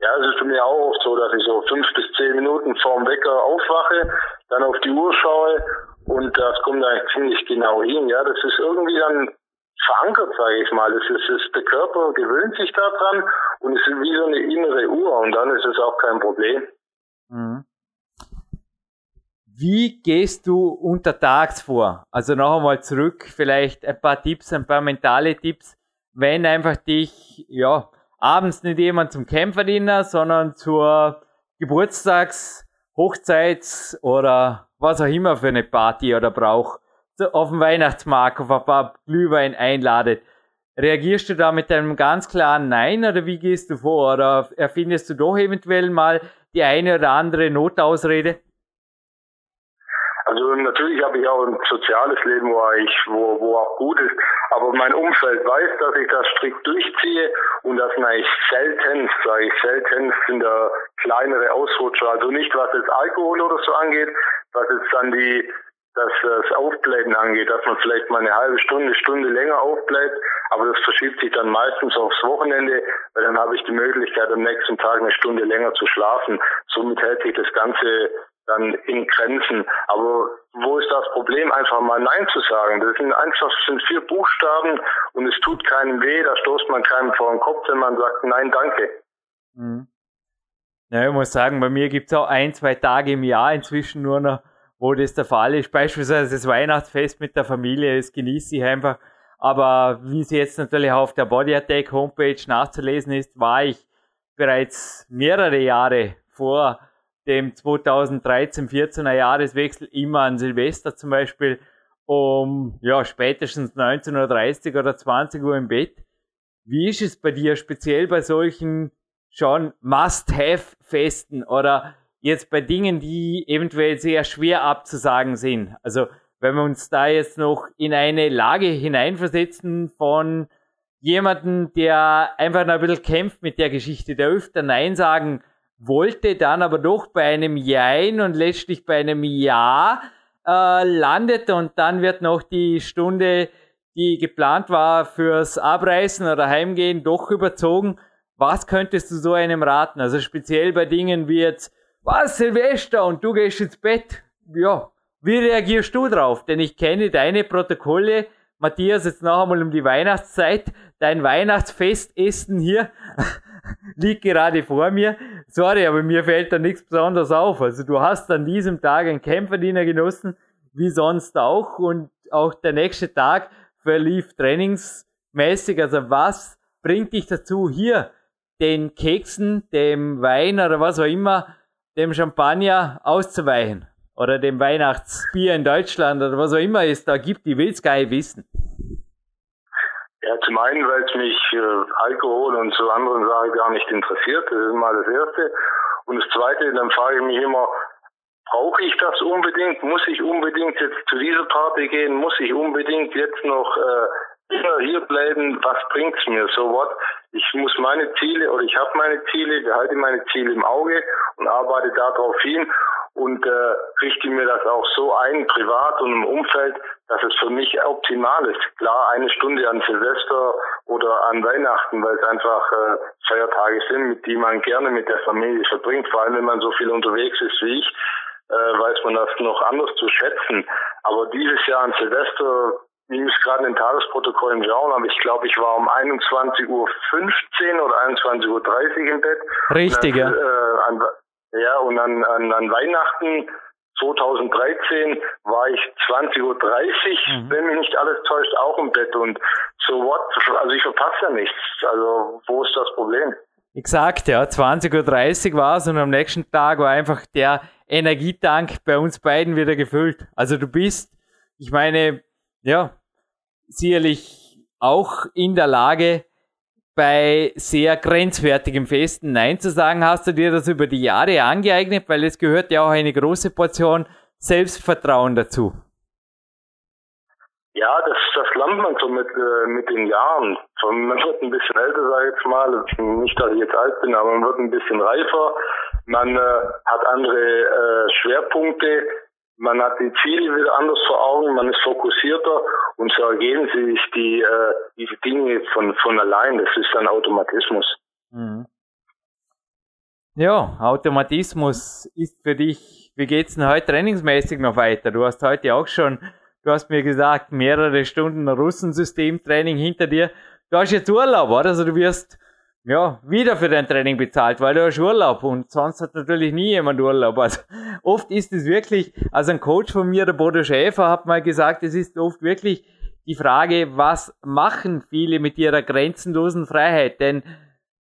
Speaker 3: Ja, es ist für mich auch oft so, dass ich so fünf bis zehn Minuten vor dem Wecker aufwache, dann auf die Uhr schaue und das kommt eigentlich ziemlich genau hin. Ja, das ist irgendwie dann verankert, sage ich mal. Es ist, ist, der Körper gewöhnt sich daran und es ist wie so eine innere Uhr und dann ist es auch kein Problem. Mhm.
Speaker 2: Wie gehst du untertags vor? Also noch einmal zurück, vielleicht ein paar Tipps, ein paar mentale Tipps, wenn einfach dich, ja, abends nicht jemand zum Kämpferdiener, sondern zur Geburtstags-, Hochzeits- oder was auch immer für eine Party oder Brauch auf dem Weihnachtsmarkt auf ein paar Glühwein einladet. Reagierst du da mit einem ganz klaren Nein oder wie gehst du vor? Oder erfindest du doch eventuell mal die eine oder andere Notausrede?
Speaker 3: Also natürlich habe ich auch ein soziales Leben, wo ich, wo, wo auch gut ist. Aber mein Umfeld weiß, dass ich das strikt durchziehe und das eigentlich selten, sage ich selten, sind da kleinere Ausrutscher. Also nicht was jetzt Alkohol oder so angeht, was jetzt dann die dass das Aufbleiben angeht, dass man vielleicht mal eine halbe Stunde, Stunde länger aufbleibt, aber das verschiebt sich dann meistens aufs Wochenende, weil dann habe ich die Möglichkeit, am nächsten Tag eine Stunde länger zu schlafen. Somit hält sich das Ganze dann in Grenzen. Aber wo ist das Problem, einfach mal Nein zu sagen? Das sind einfach das sind vier Buchstaben und es tut keinem weh, da stoßt man keinem vor den Kopf, wenn man sagt Nein, danke.
Speaker 2: Mhm. Ja, ich muss sagen, bei mir gibt es auch ein, zwei Tage im Jahr inzwischen nur noch, wo das der Fall ist. Beispielsweise das Weihnachtsfest mit der Familie, das genieße ich einfach. Aber wie es jetzt natürlich auf der Body Attack Homepage nachzulesen ist, war ich bereits mehrere Jahre vor dem 2013-14er Jahreswechsel immer an Silvester zum Beispiel um ja, spätestens 19.30 Uhr oder 20 Uhr im Bett. Wie ist es bei dir speziell bei solchen schon Must-Have-Festen oder jetzt bei Dingen, die eventuell sehr schwer abzusagen sind? Also wenn wir uns da jetzt noch in eine Lage hineinversetzen von jemanden, der einfach noch ein bisschen kämpft mit der Geschichte, der öfter Nein sagen wollte dann aber doch bei einem Jein und letztlich bei einem Ja äh, landet und dann wird noch die Stunde, die geplant war fürs Abreißen oder Heimgehen, doch überzogen. Was könntest du so einem raten? Also speziell bei Dingen wie jetzt, was Silvester und du gehst ins Bett. Ja, wie reagierst du drauf? Denn ich kenne deine Protokolle. Matthias, jetzt noch einmal um die Weihnachtszeit, dein Weihnachtsfestessen hier. [laughs] liegt gerade vor mir. Sorry, aber mir fällt da nichts Besonderes auf. Also du hast an diesem Tag einen Kämpferdiener genossen, wie sonst auch. Und auch der nächste Tag verlief trainingsmäßig. Also was bringt dich dazu, hier den Keksen, dem Wein oder was auch immer, dem Champagner auszuweichen? Oder dem Weihnachtsbier in Deutschland oder was auch immer es da gibt, ich will es gar nicht wissen.
Speaker 3: Ja, zum einen, weil es mich äh, Alkohol und so anderen Sachen gar nicht interessiert. Das ist mal das Erste. Und das Zweite, dann frage ich mich immer, brauche ich das unbedingt? Muss ich unbedingt jetzt zu dieser Party gehen? Muss ich unbedingt jetzt noch äh, hier bleiben? Was bringt's mir? So what? Ich muss meine Ziele oder ich habe meine Ziele, behalte meine Ziele im Auge und arbeite darauf hin und äh, richte mir das auch so ein, privat und im Umfeld, dass es für mich optimal ist. Klar, eine Stunde an Silvester oder an Weihnachten, weil es einfach äh, Feiertage sind, mit die man gerne mit der Familie verbringt. Vor allem, wenn man so viel unterwegs ist wie ich, äh, weiß man das noch anders zu schätzen. Aber dieses Jahr an Silvester, ich muss gerade in den Tagesprotokollen schauen, aber ich glaube, ich war um 21.15 Uhr oder 21.30 Uhr im Bett.
Speaker 2: Richtig,
Speaker 3: ja. Äh, an, ja, und an, an, an Weihnachten 2013 war ich 20.30 Uhr, mhm. wenn mich nicht alles täuscht, auch im Bett und so what, also ich verpasse ja nichts. Also wo ist das Problem?
Speaker 2: Exakt, ja, 20.30 Uhr war es und am nächsten Tag war einfach der Energietank bei uns beiden wieder gefüllt. Also du bist, ich meine, ja, sicherlich auch in der Lage, bei sehr grenzwertigem Festen Nein zu sagen? Hast du dir das über die Jahre angeeignet? Weil es gehört ja auch eine große Portion Selbstvertrauen dazu.
Speaker 3: Ja, das, das lernt man so mit, äh, mit den Jahren. Man wird ein bisschen älter, sage ich jetzt mal. Nicht, dass ich jetzt alt bin, aber man wird ein bisschen reifer. Man äh, hat andere äh, Schwerpunkte. Man hat die Ziele wieder anders vor Augen. Man ist fokussierter und so ergeben sich die, äh, diese Dinge von, von allein. Das ist ein Automatismus. Mhm.
Speaker 2: Ja, Automatismus ist für dich, wie geht's denn heute trainingsmäßig noch weiter? Du hast heute auch schon Du hast mir gesagt, mehrere Stunden Russensystemtraining hinter dir. Du hast jetzt Urlaub, oder? Also du wirst ja wieder für dein Training bezahlt, weil du hast Urlaub und sonst hat natürlich nie jemand Urlaub. Also oft ist es wirklich, also ein Coach von mir, der Bodo Schäfer, hat mal gesagt, es ist oft wirklich die Frage, was machen viele mit ihrer grenzenlosen Freiheit? Denn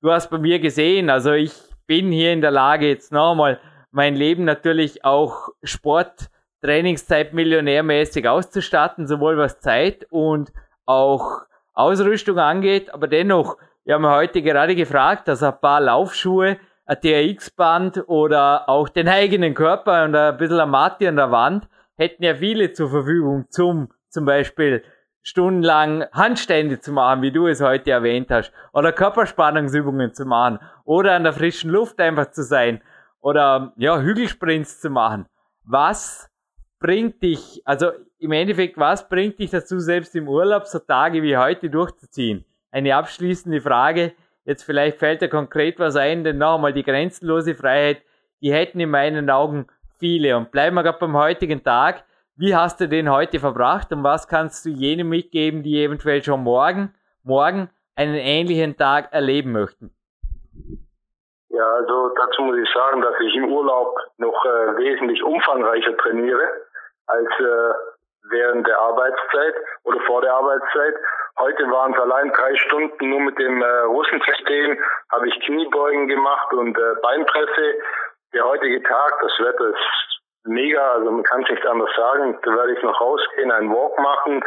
Speaker 2: du hast bei mir gesehen, also ich bin hier in der Lage, jetzt nochmal mein Leben natürlich auch Sport Trainingszeit millionärmäßig auszustatten, sowohl was Zeit und auch Ausrüstung angeht. Aber dennoch, wir haben heute gerade gefragt, dass ein paar Laufschuhe, ein TRX-Band oder auch den eigenen Körper und ein bisschen eine Matte an der Wand hätten ja viele zur Verfügung, zum zum Beispiel stundenlang Handstände zu machen, wie du es heute erwähnt hast, oder Körperspannungsübungen zu machen, oder an der frischen Luft einfach zu sein, oder ja, Hügelsprints zu machen. Was bringt dich, also im Endeffekt, was bringt dich dazu, selbst im Urlaub so Tage wie heute durchzuziehen? Eine abschließende Frage. Jetzt vielleicht fällt da konkret was ein, denn nochmal die grenzenlose Freiheit, die hätten in meinen Augen viele. Und bleiben wir gerade beim heutigen Tag. Wie hast du den heute verbracht und was kannst du jenen mitgeben, die eventuell schon morgen, morgen einen ähnlichen Tag erleben möchten?
Speaker 3: Ja, also dazu muss ich sagen, dass ich im Urlaub noch äh, wesentlich umfangreicher trainiere als äh, während der Arbeitszeit oder vor der Arbeitszeit. Heute waren es allein drei Stunden nur mit dem äh, Russensystem, habe ich Kniebeugen gemacht und äh, Beinpresse. Der heutige Tag, das Wetter ist mega, also man kann es nicht anders sagen. Da werde ich noch rausgehen, einen Walk machen,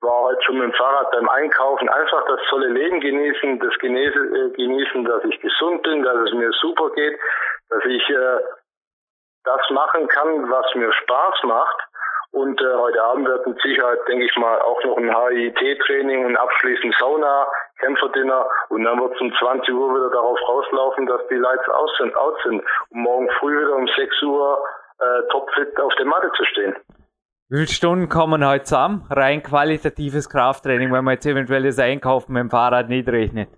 Speaker 3: war heute schon mit dem Fahrrad beim Einkaufen, einfach das tolle Leben genießen, das genießen, äh, genießen dass ich gesund bin, dass es mir super geht, dass ich äh, das machen kann, was mir Spaß macht und äh, heute Abend wird mit Sicherheit, denke ich mal, auch noch ein HIT-Training und abschließend Sauna, Kämpferdinner und dann wird es um 20 Uhr wieder darauf rauslaufen, dass die Lights aus sind, out sind, um morgen früh wieder um 6 Uhr äh, topfit auf der Matte zu stehen.
Speaker 2: Wie viele Stunden kommen heute zusammen? Rein qualitatives Krafttraining, wenn man jetzt eventuell das Einkaufen mit dem Fahrrad nicht rechnet.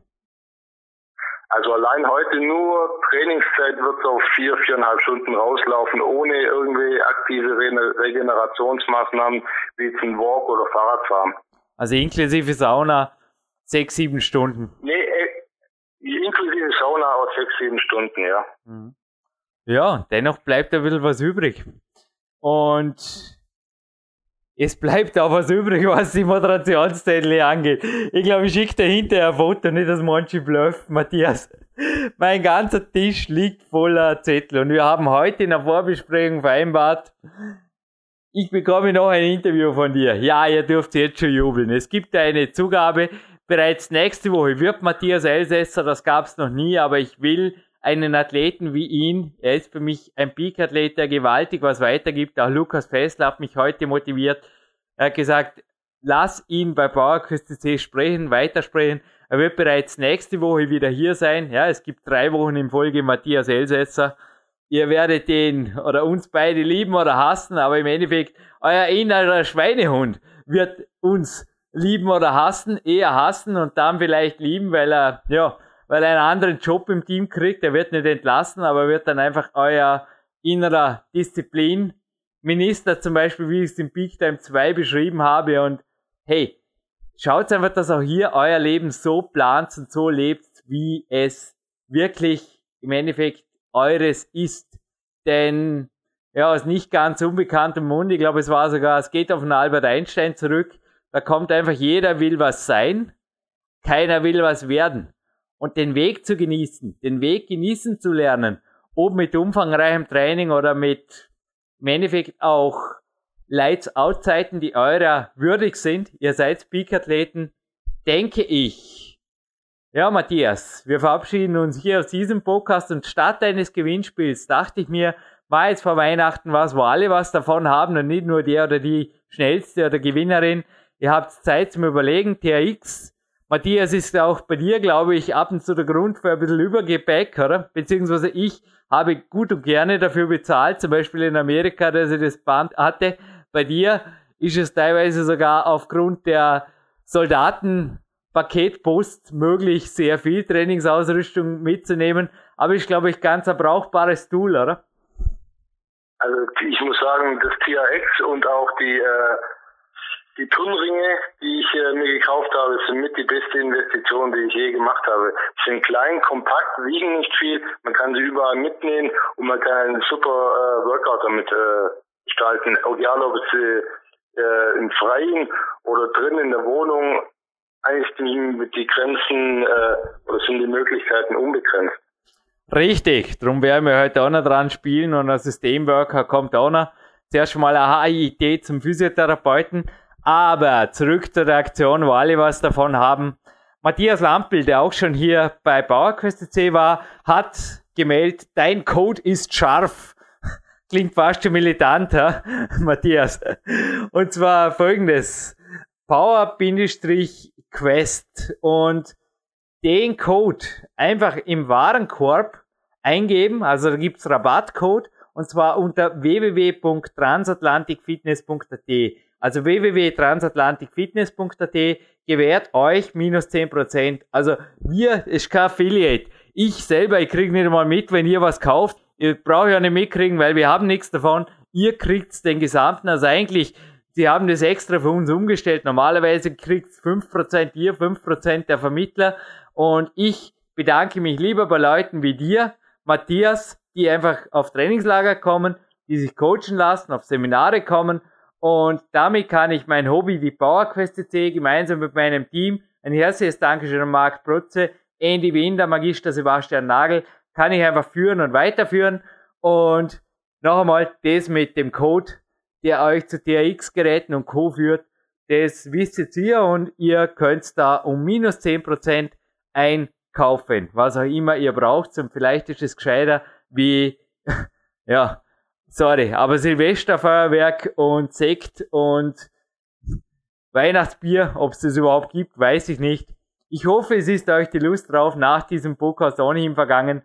Speaker 3: Also allein heute nur Trainingszeit wird auf vier, viereinhalb Stunden rauslaufen, ohne irgendwie aktive Regenerationsmaßnahmen wie zum Walk oder Fahrradfahren.
Speaker 2: Also inklusive Sauna sechs, sieben Stunden.
Speaker 3: Nee, äh, inklusive Sauna auch sechs, sieben Stunden, ja. Mhm.
Speaker 2: Ja, dennoch bleibt ein bisschen was übrig. Und es bleibt auch was übrig, was die Moderationszettel angeht. Ich glaube, ich schicke dir hinterher ein Foto, nicht das manche Bluff, Matthias. [laughs] Mein ganzer Tisch liegt voller Zettel und wir haben heute in der Vorbesprechung vereinbart, ich bekomme noch ein Interview von dir. Ja, ihr dürft jetzt schon jubeln. Es gibt eine Zugabe. Bereits nächste Woche wird Matthias Elsässer, das gab es noch nie, aber ich will einen Athleten wie ihn, er ist für mich ein Peak-Athlet, der gewaltig was weitergibt. Auch Lukas Fessler hat mich heute motiviert. Er hat gesagt, lass ihn bei PowerQuest CC sprechen, weitersprechen. Er wird bereits nächste Woche wieder hier sein. Ja, es gibt drei Wochen in Folge Matthias Elsässer. Ihr werdet den oder uns beide lieben oder hassen, aber im Endeffekt euer innerer Schweinehund wird uns lieben oder hassen, eher hassen und dann vielleicht lieben, weil er, ja, weil er einen anderen Job im Team kriegt. Er wird nicht entlassen, aber wird dann einfach euer innerer Disziplinminister zum Beispiel, wie ich es im Peak Time 2 beschrieben habe. Und hey, schaut einfach, dass auch hier euer Leben so plant und so lebt, wie es wirklich im Endeffekt eures ist. Denn ja, aus nicht ganz unbekanntem Mund, ich glaube, es war sogar, es geht auf den Albert Einstein zurück. Da kommt einfach jeder will was sein, keiner will was werden und den Weg zu genießen, den Weg genießen zu lernen, ob mit umfangreichem Training oder mit im Endeffekt auch Lights-Out-Zeiten, die eurer würdig sind, ihr seid Peak-Athleten, denke ich, Ja, Matthias, wir verabschieden uns hier aus diesem Podcast und statt eines Gewinnspiels dachte ich mir, war jetzt vor Weihnachten was, wo alle was davon haben und nicht nur der oder die schnellste oder Gewinnerin. Ihr habt Zeit zum Überlegen, TRX. Matthias ist auch bei dir, glaube ich, ab und zu der Grund für ein bisschen Übergepäck, oder? Beziehungsweise ich habe gut und gerne dafür bezahlt, zum Beispiel in Amerika, dass ich das Band hatte. Bei dir ist es teilweise sogar aufgrund der Soldatenpaketpost möglich, sehr viel Trainingsausrüstung mitzunehmen. Aber ich glaube ich ganz ein brauchbares Tool, oder?
Speaker 3: Also ich muss sagen, das TRX und auch die äh, die Turnringe, die ich äh, mir gekauft habe, sind mit die beste Investition, die ich je gemacht habe. Sie sind klein, kompakt, wiegen nicht viel, man kann sie überall mitnehmen und man kann einen super äh, Workout damit äh, gestalten. Egal ob es äh, im Freien oder drin in der Wohnung, eigentlich sind die Grenzen äh, oder sind die Möglichkeiten unbegrenzt.
Speaker 2: Richtig, darum werden wir heute auch noch dran spielen und ein Systemworker kommt auch noch. Zuerst mal eine Idee zum Physiotherapeuten. Aber zurück zur Reaktion, wo alle was davon haben. Matthias Lampel, der auch schon hier bei PowerQuest C war, hat gemeldet, dein Code ist scharf. [laughs] Klingt fast schon militant? [laughs] Matthias. Und zwar folgendes. Power-Quest und den Code einfach im Warenkorb eingeben, also da gibt's Rabattcode und zwar unter www.transatlanticfitness.at. Also www.transatlanticfitness.at gewährt euch minus 10%. Also wir, ist kein Affiliate. Ich selber, ich kriege nicht mal mit, wenn ihr was kauft. Ihr braucht ja nicht mitkriegen, weil wir haben nichts davon. Ihr kriegt den gesamten, also eigentlich, sie haben das extra für uns umgestellt. Normalerweise kriegt 5% ihr, 5% der Vermittler. Und ich bedanke mich lieber bei Leuten wie dir, Matthias, die einfach auf Trainingslager kommen, die sich coachen lassen, auf Seminare kommen und damit kann ich mein Hobby, die PowerQuest C, gemeinsam mit meinem Team, ein herzliches Dankeschön an Marc Protze, Andy Winder, Magister Sebastian Nagel, kann ich einfach führen und weiterführen. Und noch einmal, das mit dem Code, der euch zu TRX-Geräten und Co. führt, das wisst jetzt ihr und ihr könnt da um minus 10% einkaufen, was auch immer ihr braucht. Und vielleicht ist es gescheiter wie, [laughs] ja, sorry, aber Silvesterfeuerwerk und Sekt und Weihnachtsbier, ob es das überhaupt gibt, weiß ich nicht. Ich hoffe, es ist euch die Lust drauf nach diesem Podcast ohnehin vergangen.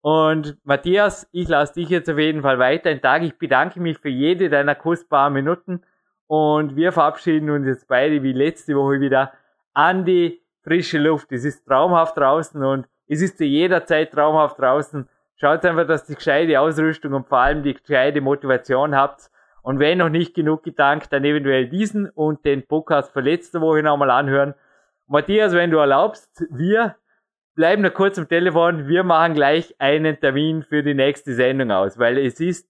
Speaker 2: Und Matthias, ich lasse dich jetzt auf jeden Fall weiter in Tag. Ich bedanke mich für jede deiner kostbaren Minuten. Und wir verabschieden uns jetzt beide wie letzte Woche wieder an die frische Luft. Es ist traumhaft draußen und es ist zu jeder Zeit traumhaft draußen. Schaut einfach, dass ihr gescheite Ausrüstung und vor allem die gescheite Motivation habt. Und wenn noch nicht genug gedankt, dann eventuell diesen und den Podcast von letzter Woche nochmal anhören. Matthias, wenn du erlaubst, wir bleiben noch kurz am Telefon. Wir machen gleich einen Termin für die nächste Sendung aus, weil es ist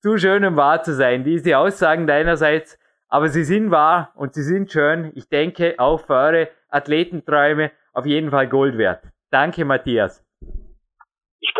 Speaker 2: zu schön, um wahr zu sein. Diese Aussagen deinerseits, aber sie sind wahr und sie sind schön. Ich denke, auch für eure Athletenträume auf jeden Fall Gold wert. Danke, Matthias.